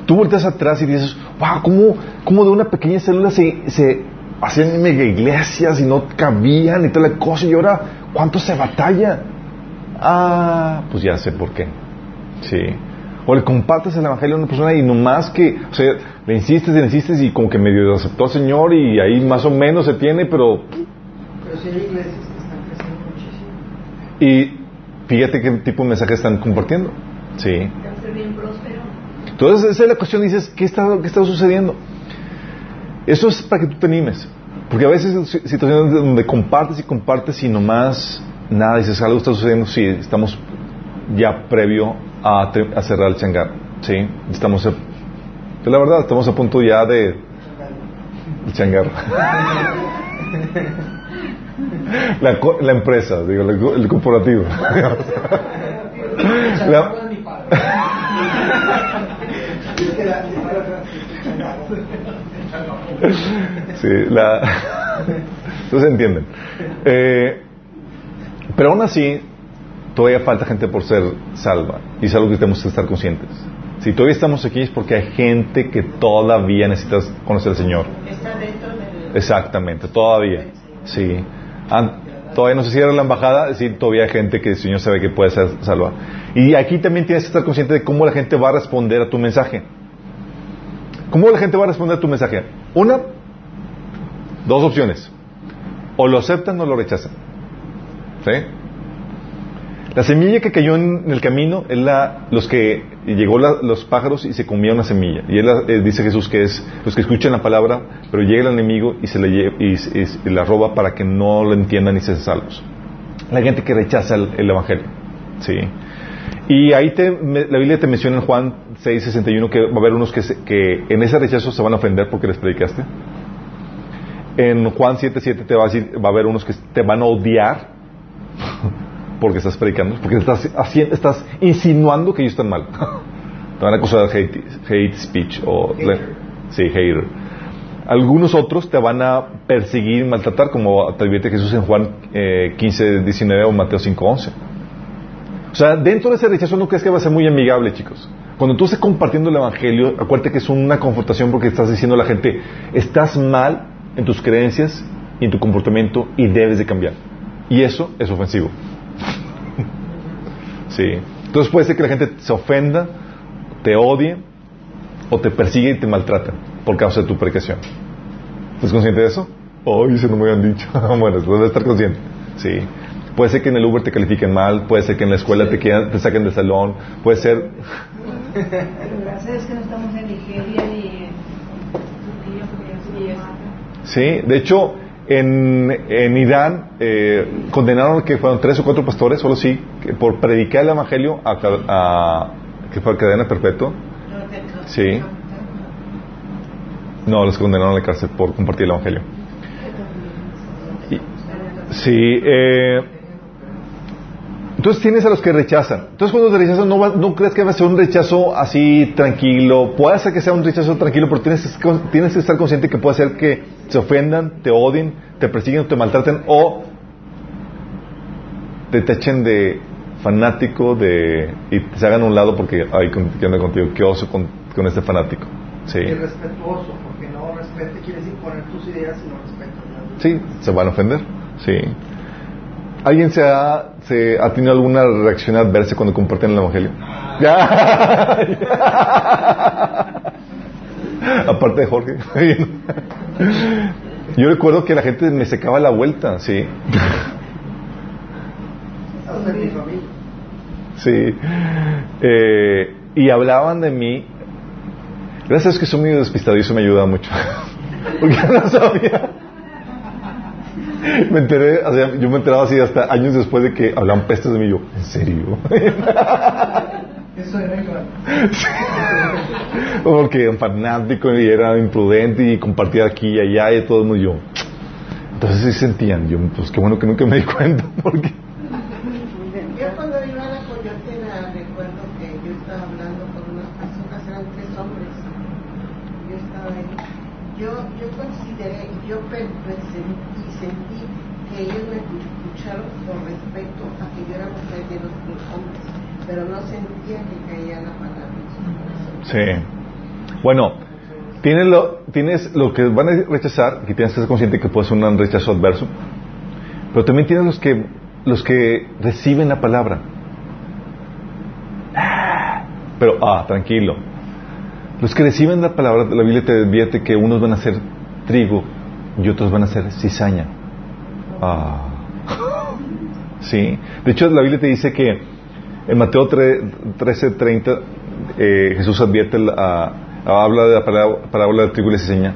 Speaker 1: Tú volteas atrás y dices, wow, ¿cómo, cómo de una pequeña célula se, se hacían mega iglesias y no cabían y toda la cosa? Y ahora, ¿cuánto se batalla? Ah, pues ya sé por qué. Sí. O le compartes el evangelio a una persona y nomás que, o sea, le insistes y le insistes y como que medio aceptó al Señor y ahí más o menos se tiene, pero.
Speaker 4: pero sí hay iglesias que están creciendo muchísimo.
Speaker 1: Y fíjate qué tipo de mensaje están compartiendo. Sí.
Speaker 2: Bien.
Speaker 1: Entonces, esa es la cuestión, dices, ¿qué está, qué está sucediendo? Eso es para que tú te animes. Porque a veces hay situaciones donde compartes y compartes y nomás nada, dices, algo está sucediendo, sí, estamos ya previo a, a cerrar el changar. Sí, estamos, a- pues la verdad, estamos a punto ya de el changar. La, la empresa, digo, el, el corporativo. La- Sí, la... Entonces entienden. Eh, Pero aún así, todavía falta gente por ser salva. Y es algo que tenemos que estar conscientes. Si todavía estamos aquí es porque hay gente que todavía necesita conocer al Señor.
Speaker 6: Está dentro del...
Speaker 1: Exactamente, todavía. Sí. An- todavía no se cierra la embajada, es decir, todavía hay gente que el Señor sabe que puede ser salva. Y aquí también tienes que estar consciente de cómo la gente va a responder a tu mensaje. ¿Cómo la gente va a responder a tu mensaje? Una, dos opciones. O lo aceptan o lo rechazan. ¿Sí? La semilla que cayó en el camino es la, los que llegó la- los pájaros y se comieron la semilla. Y él, eh, dice Jesús que es los que escuchan la palabra, pero llega el enemigo y se la, y, y- y la roba para que no lo entiendan y se salvos. La gente que rechaza el, el evangelio. Sí. Y ahí te, me- la Biblia te menciona en Juan 6:61 que va a haber unos que, se- que en ese rechazo se van a ofender porque les predicaste. En Juan 7:7 te va a decir, va a haber unos que te van a odiar porque estás predicando, porque estás, haciendo, estás insinuando que ellos están mal. Te van a acusar de hate, hate speech o sí, hater. Algunos otros te van a perseguir, maltratar, como te advierte Jesús en Juan eh, 15, 19 o Mateo 5, 11. O sea, dentro de ese rechazo no crees que va a ser muy amigable, chicos. Cuando tú estés compartiendo el Evangelio, acuérdate que es una confrontación porque estás diciendo a la gente, estás mal en tus creencias y en tu comportamiento y debes de cambiar. Y eso es ofensivo. Sí. Entonces puede ser que la gente se ofenda, te odie o te persigue y te maltrata por causa de tu predicación. ¿Estás consciente de eso? Ay, se no me habían dicho. bueno, debes estar consciente. Sí. Puede ser que en el Uber te califiquen mal, puede ser que en la escuela te, quieran, te saquen del salón, puede ser...
Speaker 7: Gracias que no estamos en Nigeria ni
Speaker 1: Sí, de hecho, en, en Irán eh, condenaron que fueron tres o cuatro pastores, solo sí, por predicar el Evangelio a, a- que fue a cadena perpetua. Sí. No, los condenaron a la cárcel por compartir el Evangelio. Sí. eh, entonces tienes a los que rechazan. Entonces cuando te rechazan no, va- no crees que va a ser un rechazo así tranquilo. Puede ser que sea un rechazo tranquilo, pero tienes, que estar- tienes que estar consciente que puede ser que se ofendan, te odien, te persiguen, te maltraten o te tachen de fanático de y se hagan a un lado porque ay ¿qué onda contigo qué oso con, con este fanático sí.
Speaker 4: Irrespetuoso, porque no respete, quiere decir poner tus ideas y no respetas
Speaker 1: sí se van a ofender. Sí alguien se ha tenido alguna reacción adversa cuando comparten el evangelio ya aparte de Jorge yo recuerdo que la gente me secaba la vuelta sí. Sí. Eh, y hablaban de mí. Gracias a que soy medio despistado y eso me ayuda mucho. Porque no sabía. Me enteré, o sea, yo me enteraba así hasta años después de que hablaban pestes de mí. Yo, ¿en serio?
Speaker 5: Eso era igual.
Speaker 1: Porque era un fanático y era imprudente y compartía aquí y allá y todo muy yo. Entonces sí sentían, yo, pues qué bueno que nunca me di cuenta, porque
Speaker 6: Yo cuando iba a la coyotera recuerdo que yo estaba hablando con unas personas, eran tres hombres. Yo estaba ahí. Yo, yo consideré, yo pe- presentí, sentí que ellos me escucharon con respecto a que yo era mujer de los hombres, pero no sentía que caía la palabra.
Speaker 1: Sí. Bueno, tienes lo, tienes lo que van a rechazar, que tienes que ser consciente que puede ser un rechazo adverso, pero también tienes los que, los que reciben la palabra. Pero, ah, tranquilo. Los que reciben la palabra, la Biblia te advierte que unos van a ser trigo y otros van a ser cizaña. Ah. Sí. De hecho, la Biblia te dice que en Mateo 13:30 eh, Jesús advierte, la- a- habla de la pará- parábola de trigo y cizaña.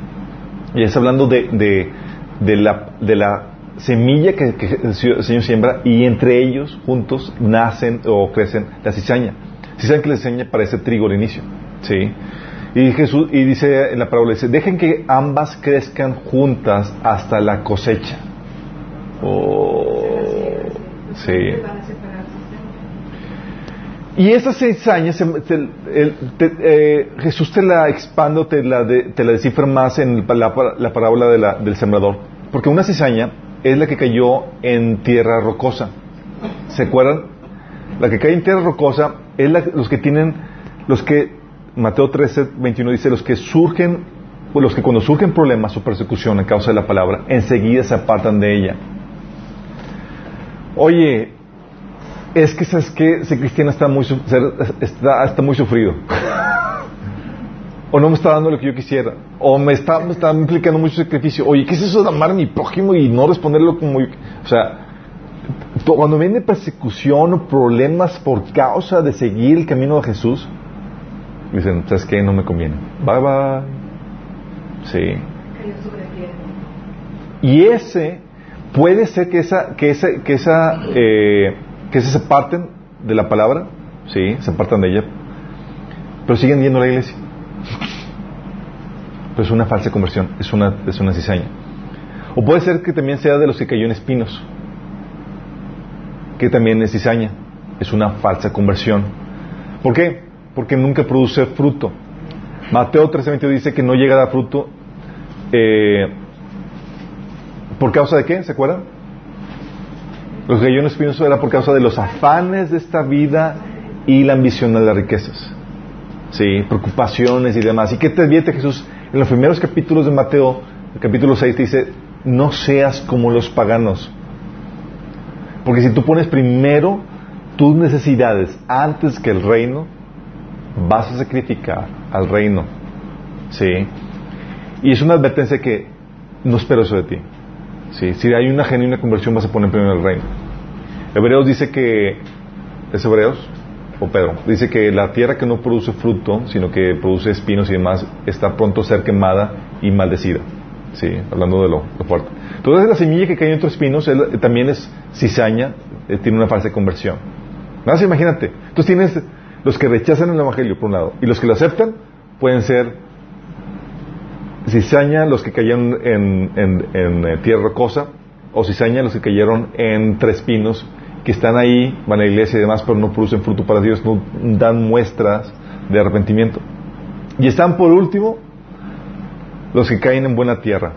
Speaker 1: Y es hablando de, de, de la, de la semilla que, que el Señor siembra y entre ellos juntos nacen o crecen la cizaña. Si saben que la cizaña parece trigo al inicio. ¿sí? Y Jesús y dice en la parábola dice, dejen que ambas crezcan juntas hasta la cosecha. Oh, sí. Y esa cizaña, se- Jesús te la expande, o te la, de- te la descifra más en la, la parábola de la- del sembrador. Porque una cizaña es la que cayó en tierra rocosa. ¿Se acuerdan? La que cae en tierra rocosa es la- los que tienen, los que, Mateo 13, 21 dice, los que surgen, o los que cuando surgen problemas o persecución a causa de la palabra, enseguida se apartan de ella. Oye, es que sabes que ese cristiano está muy, ser- está, está muy sufrido. o no me está dando lo que yo quisiera. O me está, me está implicando mucho sacrificio. Oye, ¿qué es eso de amar a mi prójimo y no responderlo como yo? O sea, cuando viene persecución o problemas por causa de seguir el camino de Jesús, dicen, ¿sabes qué? No me conviene. Bye bye. Sí. Y ese puede ser que esa que que esa eh, se parten de la palabra, sí, se apartan de ella, pero siguen yendo a la iglesia. Pero es una falsa conversión, es una es una cizaña. O puede ser que también sea de los que cayó en espinos, que también es cizaña, es una falsa conversión. ¿Por qué? Porque nunca produce fruto. Mateo 13:20 dice que no llega a dar fruto. eh, ¿Por causa de qué? ¿Se acuerdan? Los en espinos era por causa de los afanes de esta vida y la ambición de las riquezas. Sí, preocupaciones y demás. ¿Y qué te advierte Jesús? En los primeros capítulos de Mateo, el capítulo 6 te dice, no seas como los paganos. Porque si tú pones primero tus necesidades antes que el reino, vas a sacrificar al reino. Sí. Y es una advertencia que no espero eso de ti. Sí, si hay una genuina conversión vas a poner primero el reino. Hebreos dice que es Hebreos o Pedro dice que la tierra que no produce fruto, sino que produce espinos y demás, está pronto a ser quemada y maldecida. Sí, hablando de lo, lo fuerte. Entonces la semilla que cae entre espinos él, eh, también es cizaña, eh, tiene una falsa conversión. Nada imagínate. Entonces tienes los que rechazan el evangelio por un lado y los que lo aceptan pueden ser cizaña los que cayeron en, eh, tierra rocosa o cizaña los que cayeron en tres pinos que están ahí, van a la iglesia y demás, pero no producen fruto para Dios, no dan muestras de arrepentimiento. Y están por último los que caen en buena tierra,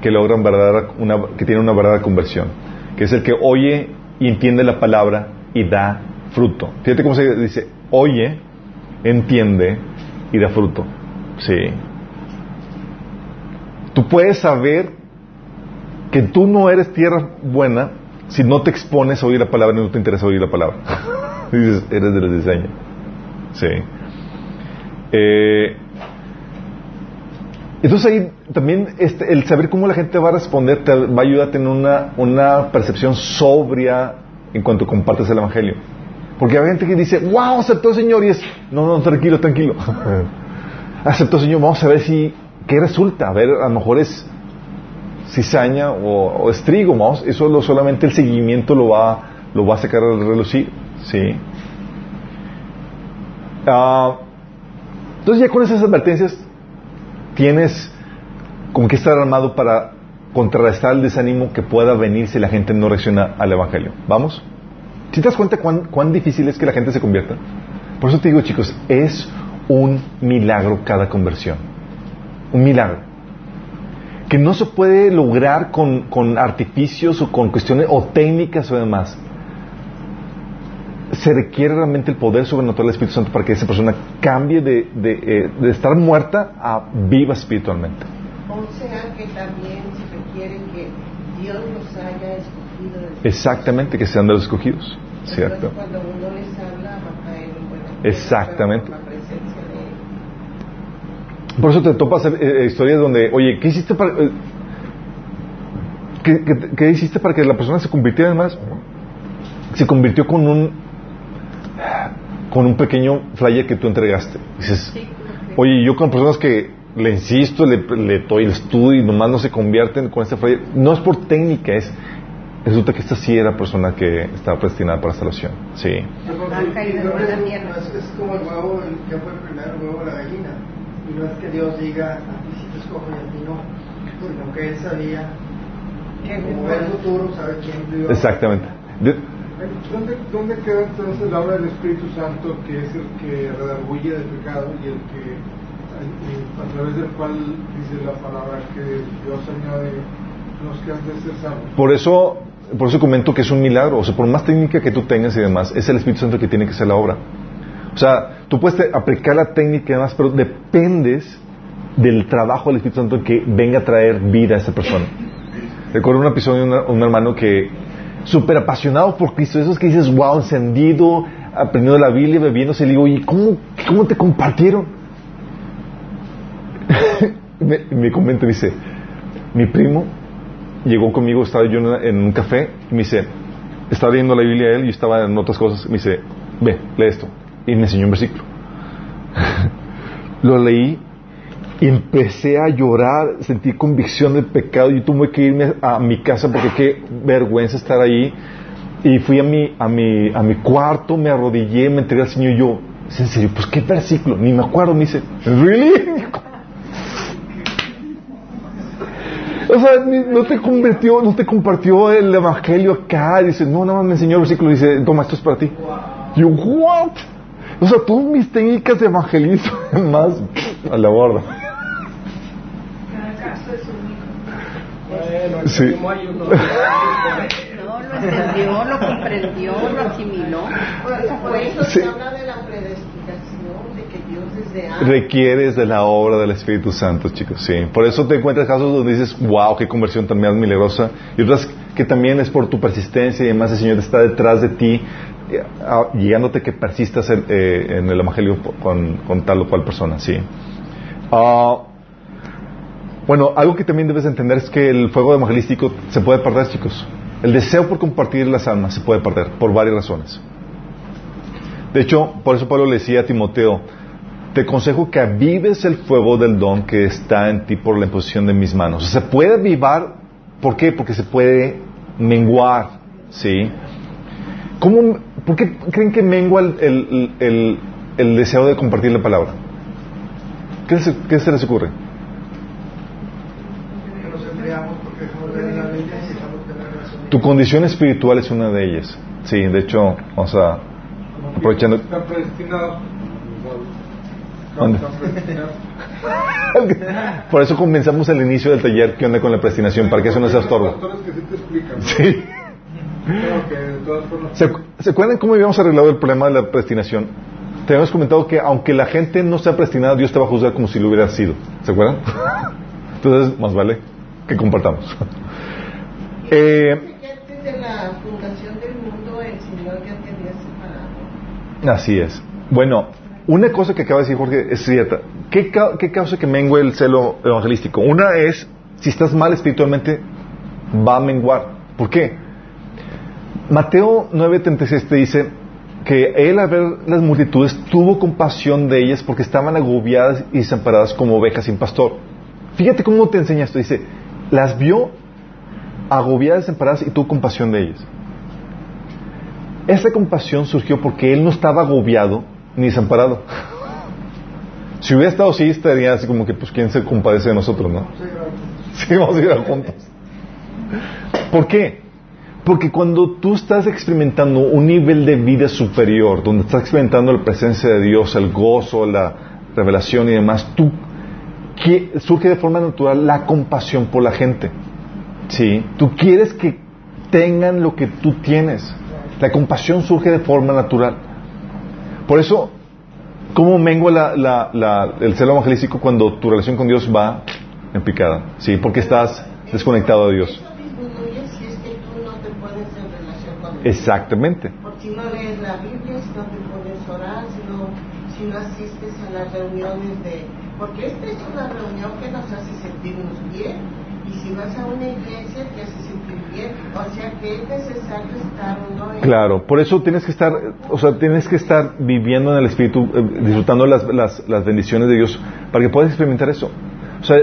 Speaker 1: que logran verdadera, una, que tienen una verdadera conversión, que es el que oye y entiende la palabra y da fruto. Fíjate cómo se dice, oye, entiende y da fruto. Sí. Tú puedes saber que tú no eres tierra buena si no te expones a oír la palabra y no te interesa oír la palabra. Dices, eres de la diseña. Sí. Eh, entonces ahí también este, el saber cómo la gente va a responder te va a ayudar a tener una, una percepción sobria en cuanto compartes el Evangelio. Porque hay gente que dice, wow, aceptó el Señor y es, no, no, tranquilo, tranquilo. aceptó el Señor, vamos a ver si, ¿qué resulta? A ver, a lo mejor es cizaña o, o es eso lo, solamente el seguimiento lo va, lo va a sacar al relucir, ¿sí? Ah, entonces ya con esas advertencias tienes como que estar armado para contrarrestar el desánimo que pueda venir si la gente no reacciona al Evangelio. ¿Vamos? ¿Si te das cuenta cuán, cuán difícil es que la gente se convierta? Por eso te digo, chicos, es un milagro cada conversión. Un milagro. Que no se puede lograr con, con artificios o con cuestiones o técnicas o demás. Se requiere realmente el poder sobrenatural del Espíritu Santo para que esa persona cambie de, de, eh, de estar muerta a viva espiritualmente.
Speaker 6: O sea que también se requiere que Dios los haya escogido. desde-
Speaker 1: Exactamente, que sean de los escogidos.
Speaker 6: Entonces,
Speaker 1: ¿Cierto?
Speaker 6: cuando uno les habla, va a caer en buena tierra,
Speaker 1: Exactamente.
Speaker 6: por la presencia de Él.
Speaker 1: Por eso te topas eh, eh, historias donde, oye, ¿qué hiciste para... eh, ¿qué, qué- qué hiciste para que la persona se convirtiera además? Se convirtió con un con un pequeño flyer que tú entregaste. Dices, oye, yo con personas que le insisto, le, le doy el estudio y nomás no se convierten con este flyer, no es por técnica, es resulta que esta sí era persona que estaba predestinada para salvación. Sí.
Speaker 4: Es, como el huevo, el, que fue primero el huevo la gallina. Y no es que Dios diga, a ti sí te escojo y a ti no. Sino que Él sabía,
Speaker 6: Que
Speaker 4: como ve el futuro, sabe quién lo iba a-
Speaker 1: Exactamente. De-
Speaker 8: ¿Dónde, ¿Dónde queda entonces la obra del Espíritu Santo, que es el que redarguye del pecado y el que, eh, a través del cual dice la palabra que Dios añade los que han de ser salvos?
Speaker 1: Por eso por eso comento que es un milagro. O sea, por más técnica que tú tengas y demás, es el Espíritu Santo el que tiene que hacer la obra. O sea, tú puedes aplicar la técnica y demás, pero dependes del trabajo del Espíritu Santo que venga a traer vida a esa persona. Recuerdo un episodio de un hermano que, súper apasionado por Cristo, esos que dices, wow, encendido, aprendiendo la Biblia, bebiéndose, le digo, ¿y cómo, cómo te compartieron? me, me comenta, dice, mi primo llegó conmigo, estaba yo en, un café, y me dice, estaba leyendo la Biblia él y estaba en otras cosas, me dice, ve, lee esto. Y me enseñó un versículo. Lo leí y empecé a llorar, sentí convicción del pecado y tuve que irme a mi casa porque qué vergüenza estar ahí. Y fui a mi, a mi, a mi cuarto, me arrodillé, me entregué al Señor y yo, ¿es en serio? Pues qué versículo, ni me acuerdo, me dice, ¿really? O sea, no te convirtió, no te compartió el evangelio acá. Dice, no, nada más me enseñó el versículo. Dice, toma, esto es para ti. Yo, what? O sea, todas mis técnicas de evangelismo, más a la borda.
Speaker 7: Cada caso es único.
Speaker 5: Bueno, el
Speaker 1: Sí.
Speaker 6: lo entendió, lo comprendió, lo asimiló.
Speaker 2: Por, eso
Speaker 1: Sí.
Speaker 2: se habla de la predestinación, de que Dios desde antes
Speaker 1: Requieres de la obra del Espíritu Santo, chicos. Sí. Por eso te encuentras casos donde dices, wow, qué conversión tan milagrosa. Y otras que también es por tu persistencia y además el Señor está detrás de ti, ah, guiándote que persistas en, eh, el Evangelio con, tal o cual persona. Sí. Ah, bueno, algo que también debes entender es que el fuego evangelístico se puede perder, chicos. El deseo por compartir las almas se puede perder por varias razones. De hecho, por eso Pablo le decía a Timoteo, te aconsejo que avives el fuego del don que está en ti por la imposición de mis manos. Se puede avivar, ¿por qué? Porque se puede menguar, ¿sí? ¿Cómo, ¿Por qué creen que mengua el, el- el- el deseo de compartir la palabra? ¿Qué se, qué se les ocurre? Tu condición espiritual es una de ellas. Sí, de hecho, o sea, aprovechando...
Speaker 8: Están predestinados.
Speaker 1: ¿Dónde? Por eso comenzamos el inicio del taller que onda con la predestinación, para que eso no sea estorbo.
Speaker 8: sí
Speaker 1: ¿Se, se acuerdan cómo habíamos arreglado el problema de la predestinación? Te habíamos comentado que aunque la gente no sea predestinada, Dios te va a juzgar como si lo hubiera sido. ¿Se acuerdan? Entonces, más vale que compartamos. Eh, así es. Bueno, una cosa que acaba de decir Jorge es cierta. ¿Qué, ca- qué causa que mengue el celo evangelístico? Una es, si estás mal espiritualmente, va a menguar. ¿Por qué? Mateo 9:36 te dice que él al ver las multitudes tuvo compasión de ellas porque estaban agobiadas y desamparadas como ovejas sin pastor. Fíjate cómo te enseña esto. Dice, las vio agobiadas, desamparadas y tuvo compasión de ellas. Esa compasión surgió porque él no estaba agobiado ni desamparado. Si hubiera estado así, estaría así como que, pues, ¿quién se compadece de nosotros, no? Sí, vamos a ir juntos. ¿Por qué? Porque cuando tú estás experimentando un nivel de vida superior, donde estás experimentando la presencia de Dios, el gozo, la revelación y demás, tú surge de forma natural la compasión por la gente. ¿Sí? Tú quieres que tengan lo que tú tienes. La compasión surge de forma natural. Por eso, ¿cómo mengua la- el celo evangelístico cuando tu relación con Dios va en picada? ¿Sí? Porque estás desconectado de Dios.
Speaker 2: Eso disminuye si es que tú no te pones en relación con Dios.
Speaker 1: Exactamente.
Speaker 2: Por si no lees la Biblia, si no te pones a orar, si no, si no asistes a las reuniones de... Porque esta es una reunión que nos hace sentirnos bien. Y si vas a una iglesia, te hace sentir bien. O sea que es necesario estar uno en...
Speaker 1: Claro, por eso tienes que estar, o sea, tienes que estar viviendo en el Espíritu, eh, disfrutando las, las, las bendiciones de Dios, para que puedas experimentar eso. O sea,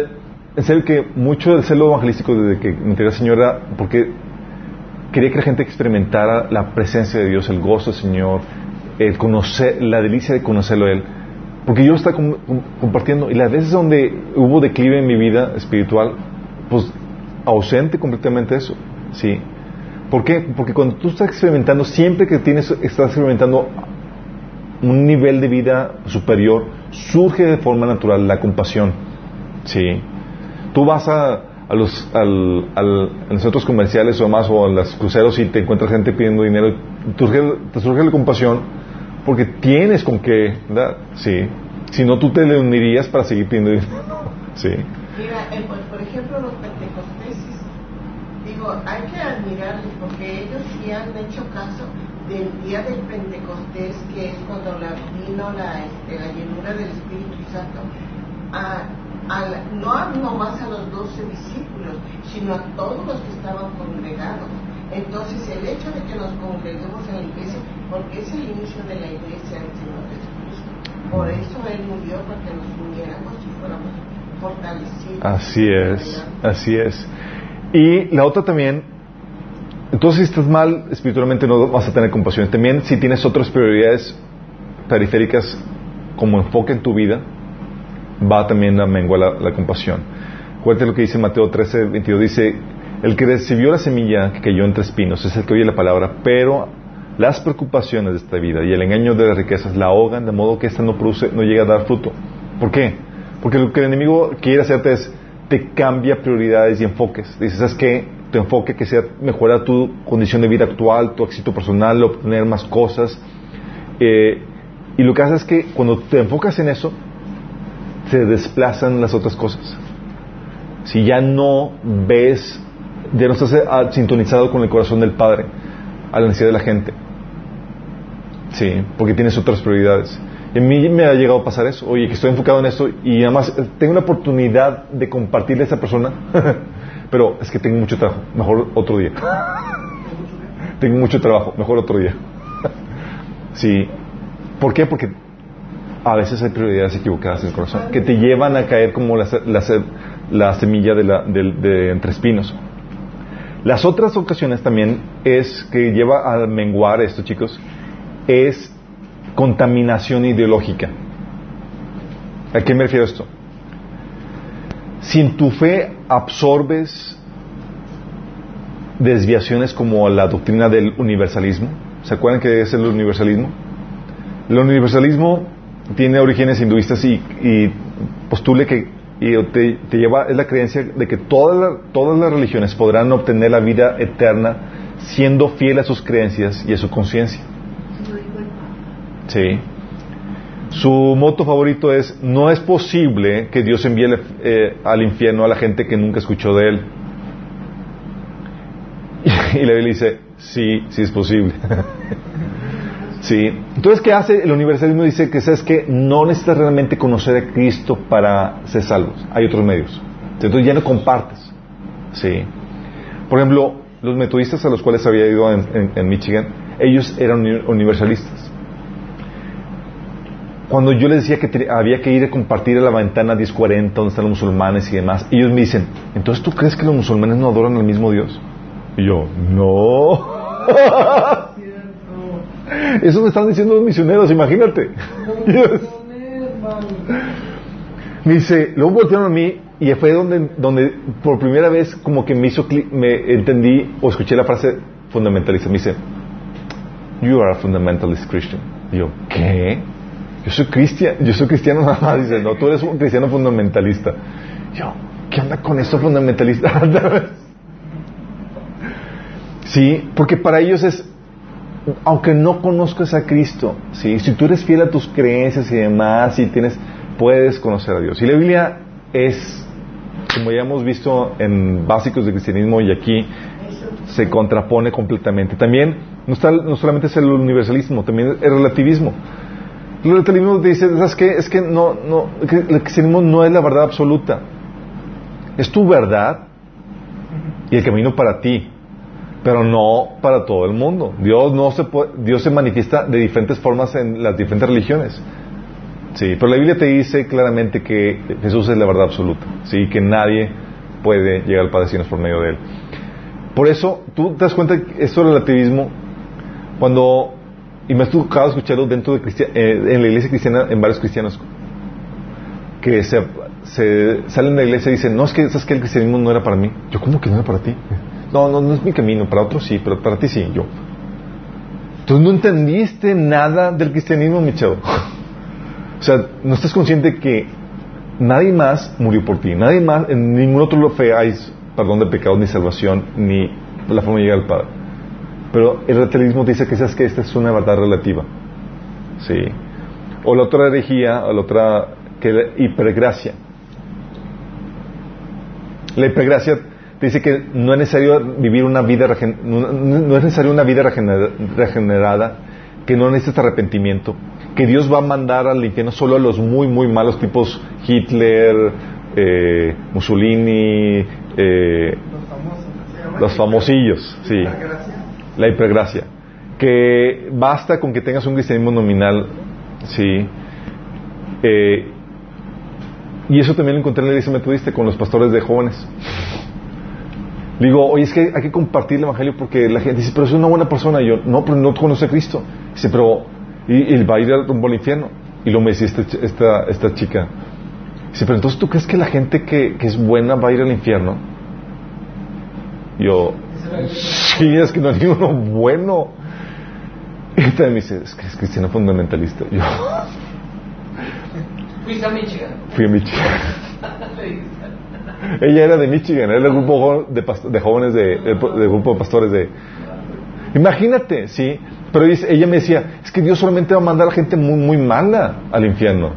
Speaker 1: en serio que mucho del celo evangelístico desde que me enteré Señora, porque quería que la gente experimentara la presencia de Dios, el gozo del Señor, el conocer, la delicia de conocerlo a Él. Porque yo estaba com- com- compartiendo, y las veces donde hubo declive en mi vida espiritual, pues ausente completamente eso, ¿sí? ¿Por qué? Porque cuando tú estás experimentando, siempre que tienes, estás experimentando un nivel de vida superior, surge de forma natural la compasión, ¿sí? Tú vas a, a los, al, al, centros comerciales o más, o en los cruceros y te encuentras gente pidiendo dinero, te surge, surge la compasión porque tienes con qué, ¿verdad? Sí. Si no, tú te le unirías para seguir pidiendo dinero. Sí.
Speaker 2: Mira, por, ejemplo, los pentecosteses, digo, hay que admirarles porque ellos sí han hecho caso del día del Pentecostés, que es cuando la, vino la, este, la llenura del Espíritu Santo, a, a no nomás a los doce discípulos, sino a todos los que estaban congregados. Entonces, el hecho de que nos congreguemos en la iglesia, porque es el inicio de la iglesia del Señor Jesucristo, por eso Él murió, para que nos uniéramos y fuéramos fortalecidos.
Speaker 1: Así es, así es. Y la otra también, entonces si estás mal espiritualmente no vas a tener compasión. También si tienes otras prioridades periféricas como enfoque en tu vida, va también a menguar la, la compasión. Acuérdate lo que dice Mateo 13, 22, dice, el que recibió la semilla que cayó entre espinos es el que oye la palabra, pero las preocupaciones de esta vida y el engaño de las riquezas la ahogan de modo que ésta no produce, no llega a dar fruto. ¿Por qué? Porque lo que el enemigo quiere hacerte es te cambia prioridades y enfoques. Dices, ¿sabes qué? Tu enfoque que sea mejorar tu condición de vida actual, tu éxito personal, obtener más cosas. Eh, y lo que hace es que cuando te enfocas en eso, se desplazan las otras cosas. Si ya no ves, ya no estás ah, sintonizado con el corazón del Padre, a la necesidad de la gente. Sí, porque tienes otras prioridades. Y a mí me ha llegado a pasar eso. Oye, que estoy enfocado en esto y además eh, tengo la oportunidad de compartirle a esa persona, pero es que tengo mucho trabajo. Mejor otro día. tengo mucho trabajo. Mejor otro día. sí. ¿Por qué? Porque a veces hay prioridades equivocadas en el corazón que te llevan a caer como la, la, la semilla de, la, de, de entre espinos. Las otras ocasiones también es que lleva a menguar esto, chicos, es contaminación ideológica. ¿A qué me refiero esto? Si en tu fe absorbes desviaciones como la doctrina del universalismo, ¿se acuerdan que es el universalismo? El universalismo tiene orígenes hinduistas y, y postule que y te, lleva es la creencia de que todas, la, todas las religiones podrán obtener la vida eterna siendo fiel a sus creencias y a su conciencia. Sí. Su moto favorito es, no es posible que Dios envíe eh, al infierno a la gente que nunca escuchó de Él. Y la Biblia dice, sí, sí es posible. sí. Entonces, ¿qué hace? El universalismo dice que, ¿sabes que No necesitas realmente conocer a Cristo para ser salvos. Hay otros medios. Entonces ya no compartes. Sí. Por ejemplo, los metodistas a los cuales había ido en, Michigan, ellos eran universalistas cuando yo les decía que había que ir a compartir a la ventana 1040 donde están los musulmanes y demás, ellos me dicen, entonces tú crees que los musulmanes no adoran al mismo Dios? Y yo, no. Eso me están diciendo los misioneros, imagínate. me dice, luego voltearon a mí y fue donde, donde por primera vez como que me hizo me entendí o escuché la frase fundamentalista. Me dice, you are a fundamentalist Christian. Y yo, ¿qué? Yo soy cristiano, yo soy cristiano nada más. Dice, no, tú eres un cristiano fundamentalista. Yo, ¿qué onda con esto fundamentalista? sí, porque para ellos es, aunque no conozcas a Cristo, sí, si tú eres fiel a tus creencias y demás, y tienes, puedes conocer a Dios. Y la Biblia es, como ya hemos visto en básicos de cristianismo y aquí, se contrapone completamente. También no, está, no solamente es el universalismo, también el relativismo. El relativismo dice, ¿sabes qué? Es que no, no, el cristianismo no es la verdad absoluta. Es tu verdad y el camino para ti, pero no para todo el mundo. Dios no se puede, Dios se manifiesta de diferentes formas en las diferentes religiones. Sí, pero la Biblia te dice claramente que Jesús es la verdad absoluta, sí, que nadie puede llegar al Padre si no por medio de él. Por eso, tú te das cuenta que esto relativismo, cuando y me ha tocado escucharlo dentro de eh, en la iglesia cristiana, en varios cristianos, que se, se, salen de la iglesia y dicen, no, es que, ¿sabes que el cristianismo no era para mí? Yo, ¿cómo que no era para ti? No, no, no es mi camino, para otros sí, pero para ti sí, yo. Tú no entendiste nada del cristianismo, Michelle. o sea, no estás consciente que nadie más murió por ti, nadie más, en ningún otro fe hay perdón de pecados, ni salvación, ni la forma de llegar al Padre. Pero el relativismo dice que que esta es una verdad relativa. Sí. O la otra herejía, o la otra que la hipergracia. La hipergracia dice que no es necesario vivir una vida no es necesario una vida regenerada, que no necesita arrepentimiento, que Dios va a mandar al infierno solo a los muy muy malos tipos Hitler, eh, Mussolini, eh, los famosillos, sí, la hipergracia, que basta con que tengas un cristianismo nominal, sí, eh, y eso también lo encontré en la iglesia metodista con los pastores de jóvenes. Digo, oye, es que hay que compartir el evangelio porque la gente dice, pero es una buena persona. Y yo, no, pero no conoce a Cristo. Dice, pero, y, va a ir al rumbo al infierno. Y lo me decía esta, esta, esta chica. Dice, pero entonces tú crees que la gente que, que es buena va a ir al infierno? Yo, sí, es que no hay ninguno bueno. Y también me dice, es que es cristiano fundamentalista. Yo,
Speaker 5: ¿Fuiste a Michigan?
Speaker 1: Fui a Michigan. Ella era de Michigan, era del grupo de, de jóvenes, de, del grupo de pastores de... Imagínate, ¿sí? Pero ella me decía, es que Dios solamente va a mandar a gente muy, muy mala al infierno.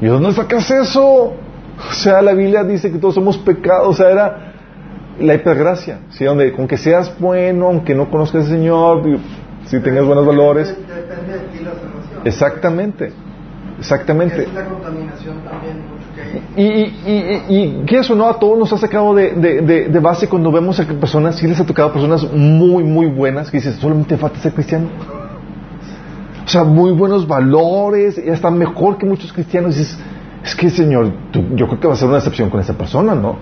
Speaker 1: Y yo, ¿dónde sacas eso? O sea, la Biblia dice que todos somos pecados, o sea, era la hipergracia, ¿sí? Donde con que seas bueno, aunque no conozcas al Señor, si tengas buenos valores. Exactamente. Exactamente.
Speaker 4: Es la contaminación también.
Speaker 1: Y, y, y, que eso no a todos nos ha sacado de, de, de, base cuando vemos a personas, si les ha tocado a personas muy, muy buenas, que dices, solamente falta ser cristiano. O sea, muy buenos valores, y hasta mejor que muchos cristianos. Y dices, es que Señor, yo creo que va a ser una excepción con esa persona, ¿no?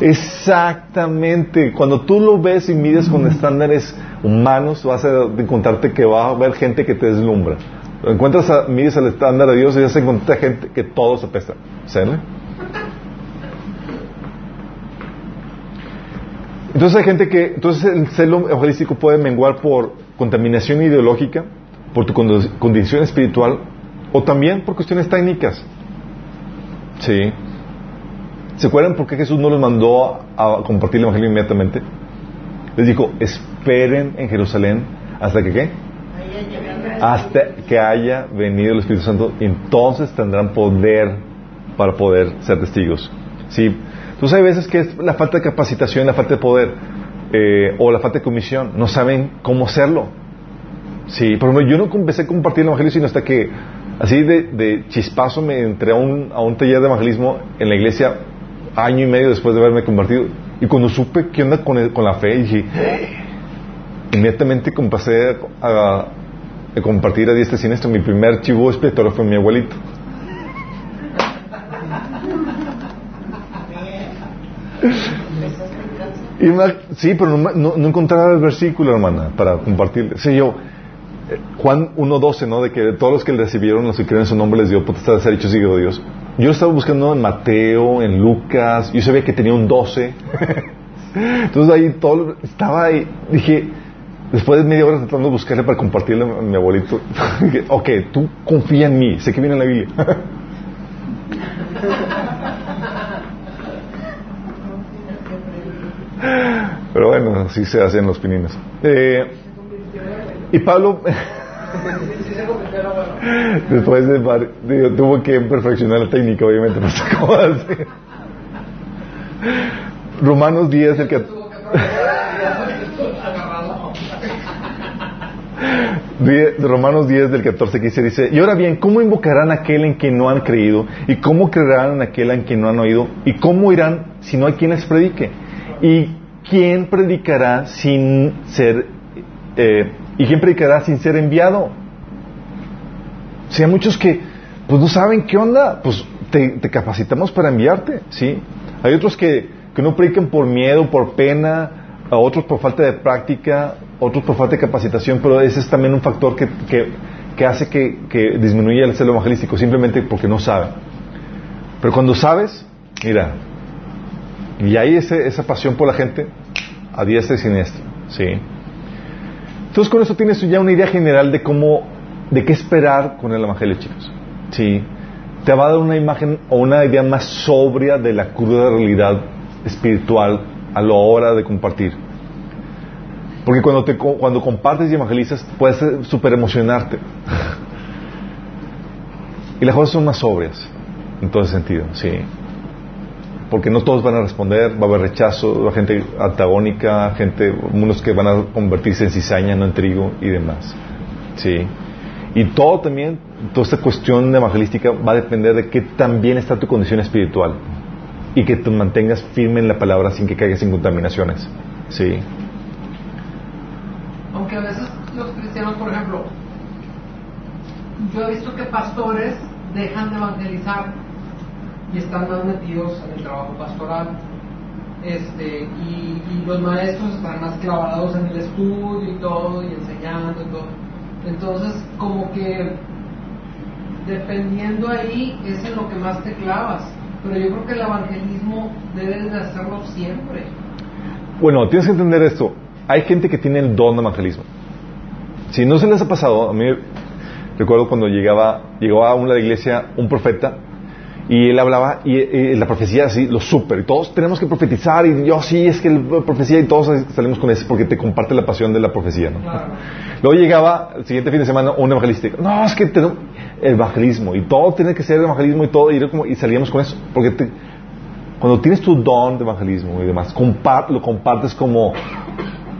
Speaker 1: Exactamente. Cuando tú lo ves y mides con estándares humanos, vas a encontrarte que va a haber gente que te deslumbra. Encuentras a, mides el estándar de Dios y vas a encontrar gente que todos apestan. ¿Sale? Entonces hay gente que, entonces el celo evangelístico puede menguar por contaminación ideológica, por tu condición espiritual o también por cuestiones técnicas. Sí. ¿Se acuerdan por qué Jesús no los mandó a compartir el Evangelio inmediatamente? Les dijo, esperen en Jerusalén hasta que qué? Hasta que haya venido el Espíritu Santo, entonces tendrán poder para poder ser testigos. ¿Sí? Entonces hay veces que es la falta de capacitación, la falta de poder, eh, o la falta de comisión, no saben cómo hacerlo. Sí, pero yo no empecé a compartir el Evangelio sino hasta que, así de, chispazo, me entré a un, a un taller de evangelismo en la iglesia año y medio después de haberme convertido. Y cuando supe qué onda con, con la fe, dije, inmediatamente pasé a, compartir a diestra sin esto. Mi primer chivo expiatorio fue mi abuelito. sí, pero no, no, encontraba el versículo, hermana, para compartirle. Sí, yo, eh, Juan 1.12, ¿no? De que todos los que le recibieron, los que creen en su nombre, les dio potestad de ser hechos hijos de Dios. Yo estaba buscando en Mateo, en Lucas, yo sabía que tenía un 12. Entonces ahí todo estaba ahí, dije, después de media hora tratando de buscarle para compartirle a mi abuelito, dije, ok, tú confía en mí, sé que viene en la Biblia. Pero bueno, así se hacen los pininos. Eh, y Pablo... Después de, tuvo que perfeccionar la técnica, obviamente, no sé cómo hacer. Romanos 10, el que... Romanos 10 del 14 15 dice, y ahora bien, ¿cómo invocarán a aquel en quien no han creído? ¿Y cómo creerán en aquel en quien no han oído? ¿Y cómo irán si no hay quien les predique? ¿Y quién predicará sin ser eh, ¿Y quién predicará sin ser enviado? Si hay muchos que pues no saben qué onda, pues te, capacitamos para enviarte, ¿sí? Hay otros que, que, no predican por miedo, por pena, a otros por falta de práctica, otros por falta de capacitación, pero ese es también un factor que, que, hace que, que, disminuya el celo evangelístico, simplemente porque no saben. Pero cuando sabes, mira, y hay ese, esa pasión por la gente, a diestra y siniestra, ¿sí? Entonces con eso tienes ya una idea general de cómo, de qué esperar con el Evangelio, chicos. Sí. te va a dar una imagen o una idea más sobria de la cruda realidad espiritual a la hora de compartir. Porque cuando, te, cuando compartes y evangelizas, puedes super emocionarte. y las cosas son más sobrias, en todo ese sentido, sí. Porque no todos van a responder, va a haber rechazo, va gente antagónica, gente, unos que van a convertirse en cizaña, no en trigo y demás. Sí. Y todo también, toda esta cuestión evangelística va a depender de que también está tu condición espiritual y que te mantengas firme en la palabra sin que caigas en contaminaciones. Sí.
Speaker 5: Aunque a veces los cristianos, por ejemplo, yo he visto que pastores dejan de evangelizar y están más metidos en el trabajo pastoral. Este, y, los maestros están más clavados en el estudio y todo, y enseñando y todo. Entonces, como que dependiendo ahí es en lo que más te clavas. Pero yo creo que el evangelismo debes de hacerlo siempre.
Speaker 1: Bueno, tienes que entender esto. Hay gente que tiene el don de evangelismo. Si no se les ha pasado, a mí recuerdo cuando llegaba, llegaba a una iglesia un profeta y él hablaba y, la profecía así, lo súper, y todos tenemos que profetizar y yo sí, es que la profecía y todos salimos con eso porque te comparte la pasión de la profecía. ¿no? Luego llegaba el siguiente fin de semana un evangelista, no, es que te, evangelismo y todo tiene que ser evangelismo y todo y, como, y salíamos con eso porque cuando tienes tu don de evangelismo y demás, lo compartes como,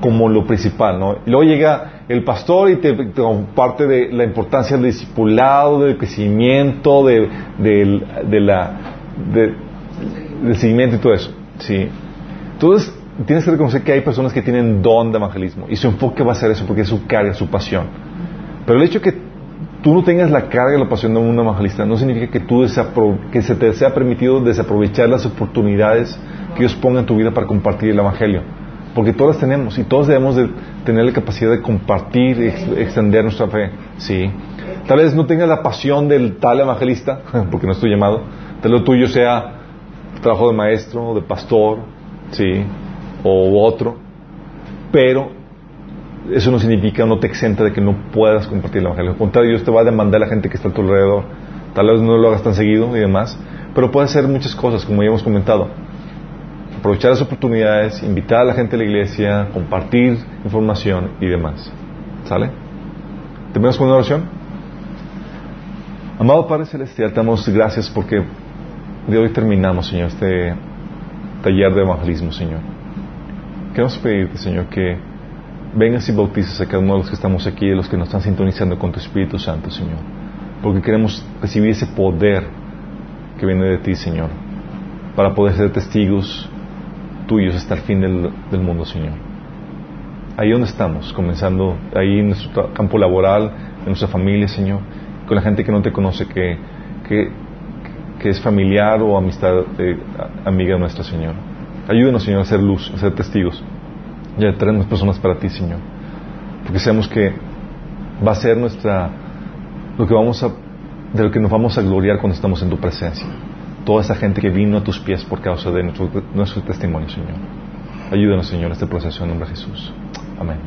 Speaker 1: como lo principal, ¿no? Luego llega el pastor y te, comparte de la importancia del discipulado, del crecimiento, de, la, del seguimiento y todo eso. ¿sí? Entonces, tienes que reconocer que hay personas que tienen don de evangelismo y su enfoque va a ser eso porque es su carga, su pasión. Pero el hecho de que tú no tengas la carga y la pasión de un evangelista no significa que, tú que se te sea permitido desaprovechar las oportunidades que Dios ponga en tu vida para compartir el evangelio porque todas tenemos y todos debemos de tener la capacidad de compartir y extender nuestra fe. Sí. Tal vez no tengas la pasión del tal evangelista, porque no estoy llamado. Tal vez lo tuyo sea trabajo de maestro, de pastor, sí, o otro. Pero eso no significa, no te exenta de que no puedas compartir el evangelio. Al contrario, Dios te va a demandar a la gente que está a tu alrededor. Tal vez no lo hagas tan seguido y demás, pero puede hacer muchas cosas, como ya hemos comentado aprovechar las oportunidades, invitar a la gente a la iglesia, compartir información y demás. ¿Sale? ¿Terminamos con una oración? Amado Padre Celestial, te damos gracias porque de hoy terminamos, Señor, este taller de evangelismo, Señor. Queremos pedirte, Señor, que vengas y bautices a cada uno de los que estamos aquí, de los que nos están sintonizando con tu Espíritu Santo, Señor. Porque queremos recibir ese poder que viene de ti, Señor, para poder ser testigos tuyos hasta el fin del, mundo, Señor. Ahí donde estamos, comenzando, ahí en nuestro campo laboral, en nuestra familia, Señor, con la gente que no te conoce, que, que, es familiar o amistad, eh, amiga nuestra, Señor. Ayúdenos, Señor, a ser luz, a ser testigos y a traer personas para ti, Señor. Porque sabemos que va a ser nuestra, lo que vamos a, de lo que nos vamos a gloriar cuando estamos en tu presencia toda esa gente que vino a tus pies por causa de nuestro, testimonio, Señor. Ayúdanos, Señor, en este proceso en nombre de Jesús. Amén.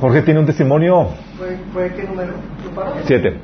Speaker 1: Jorge tiene un testimonio.
Speaker 4: ¿Fue, qué número?
Speaker 1: Siete.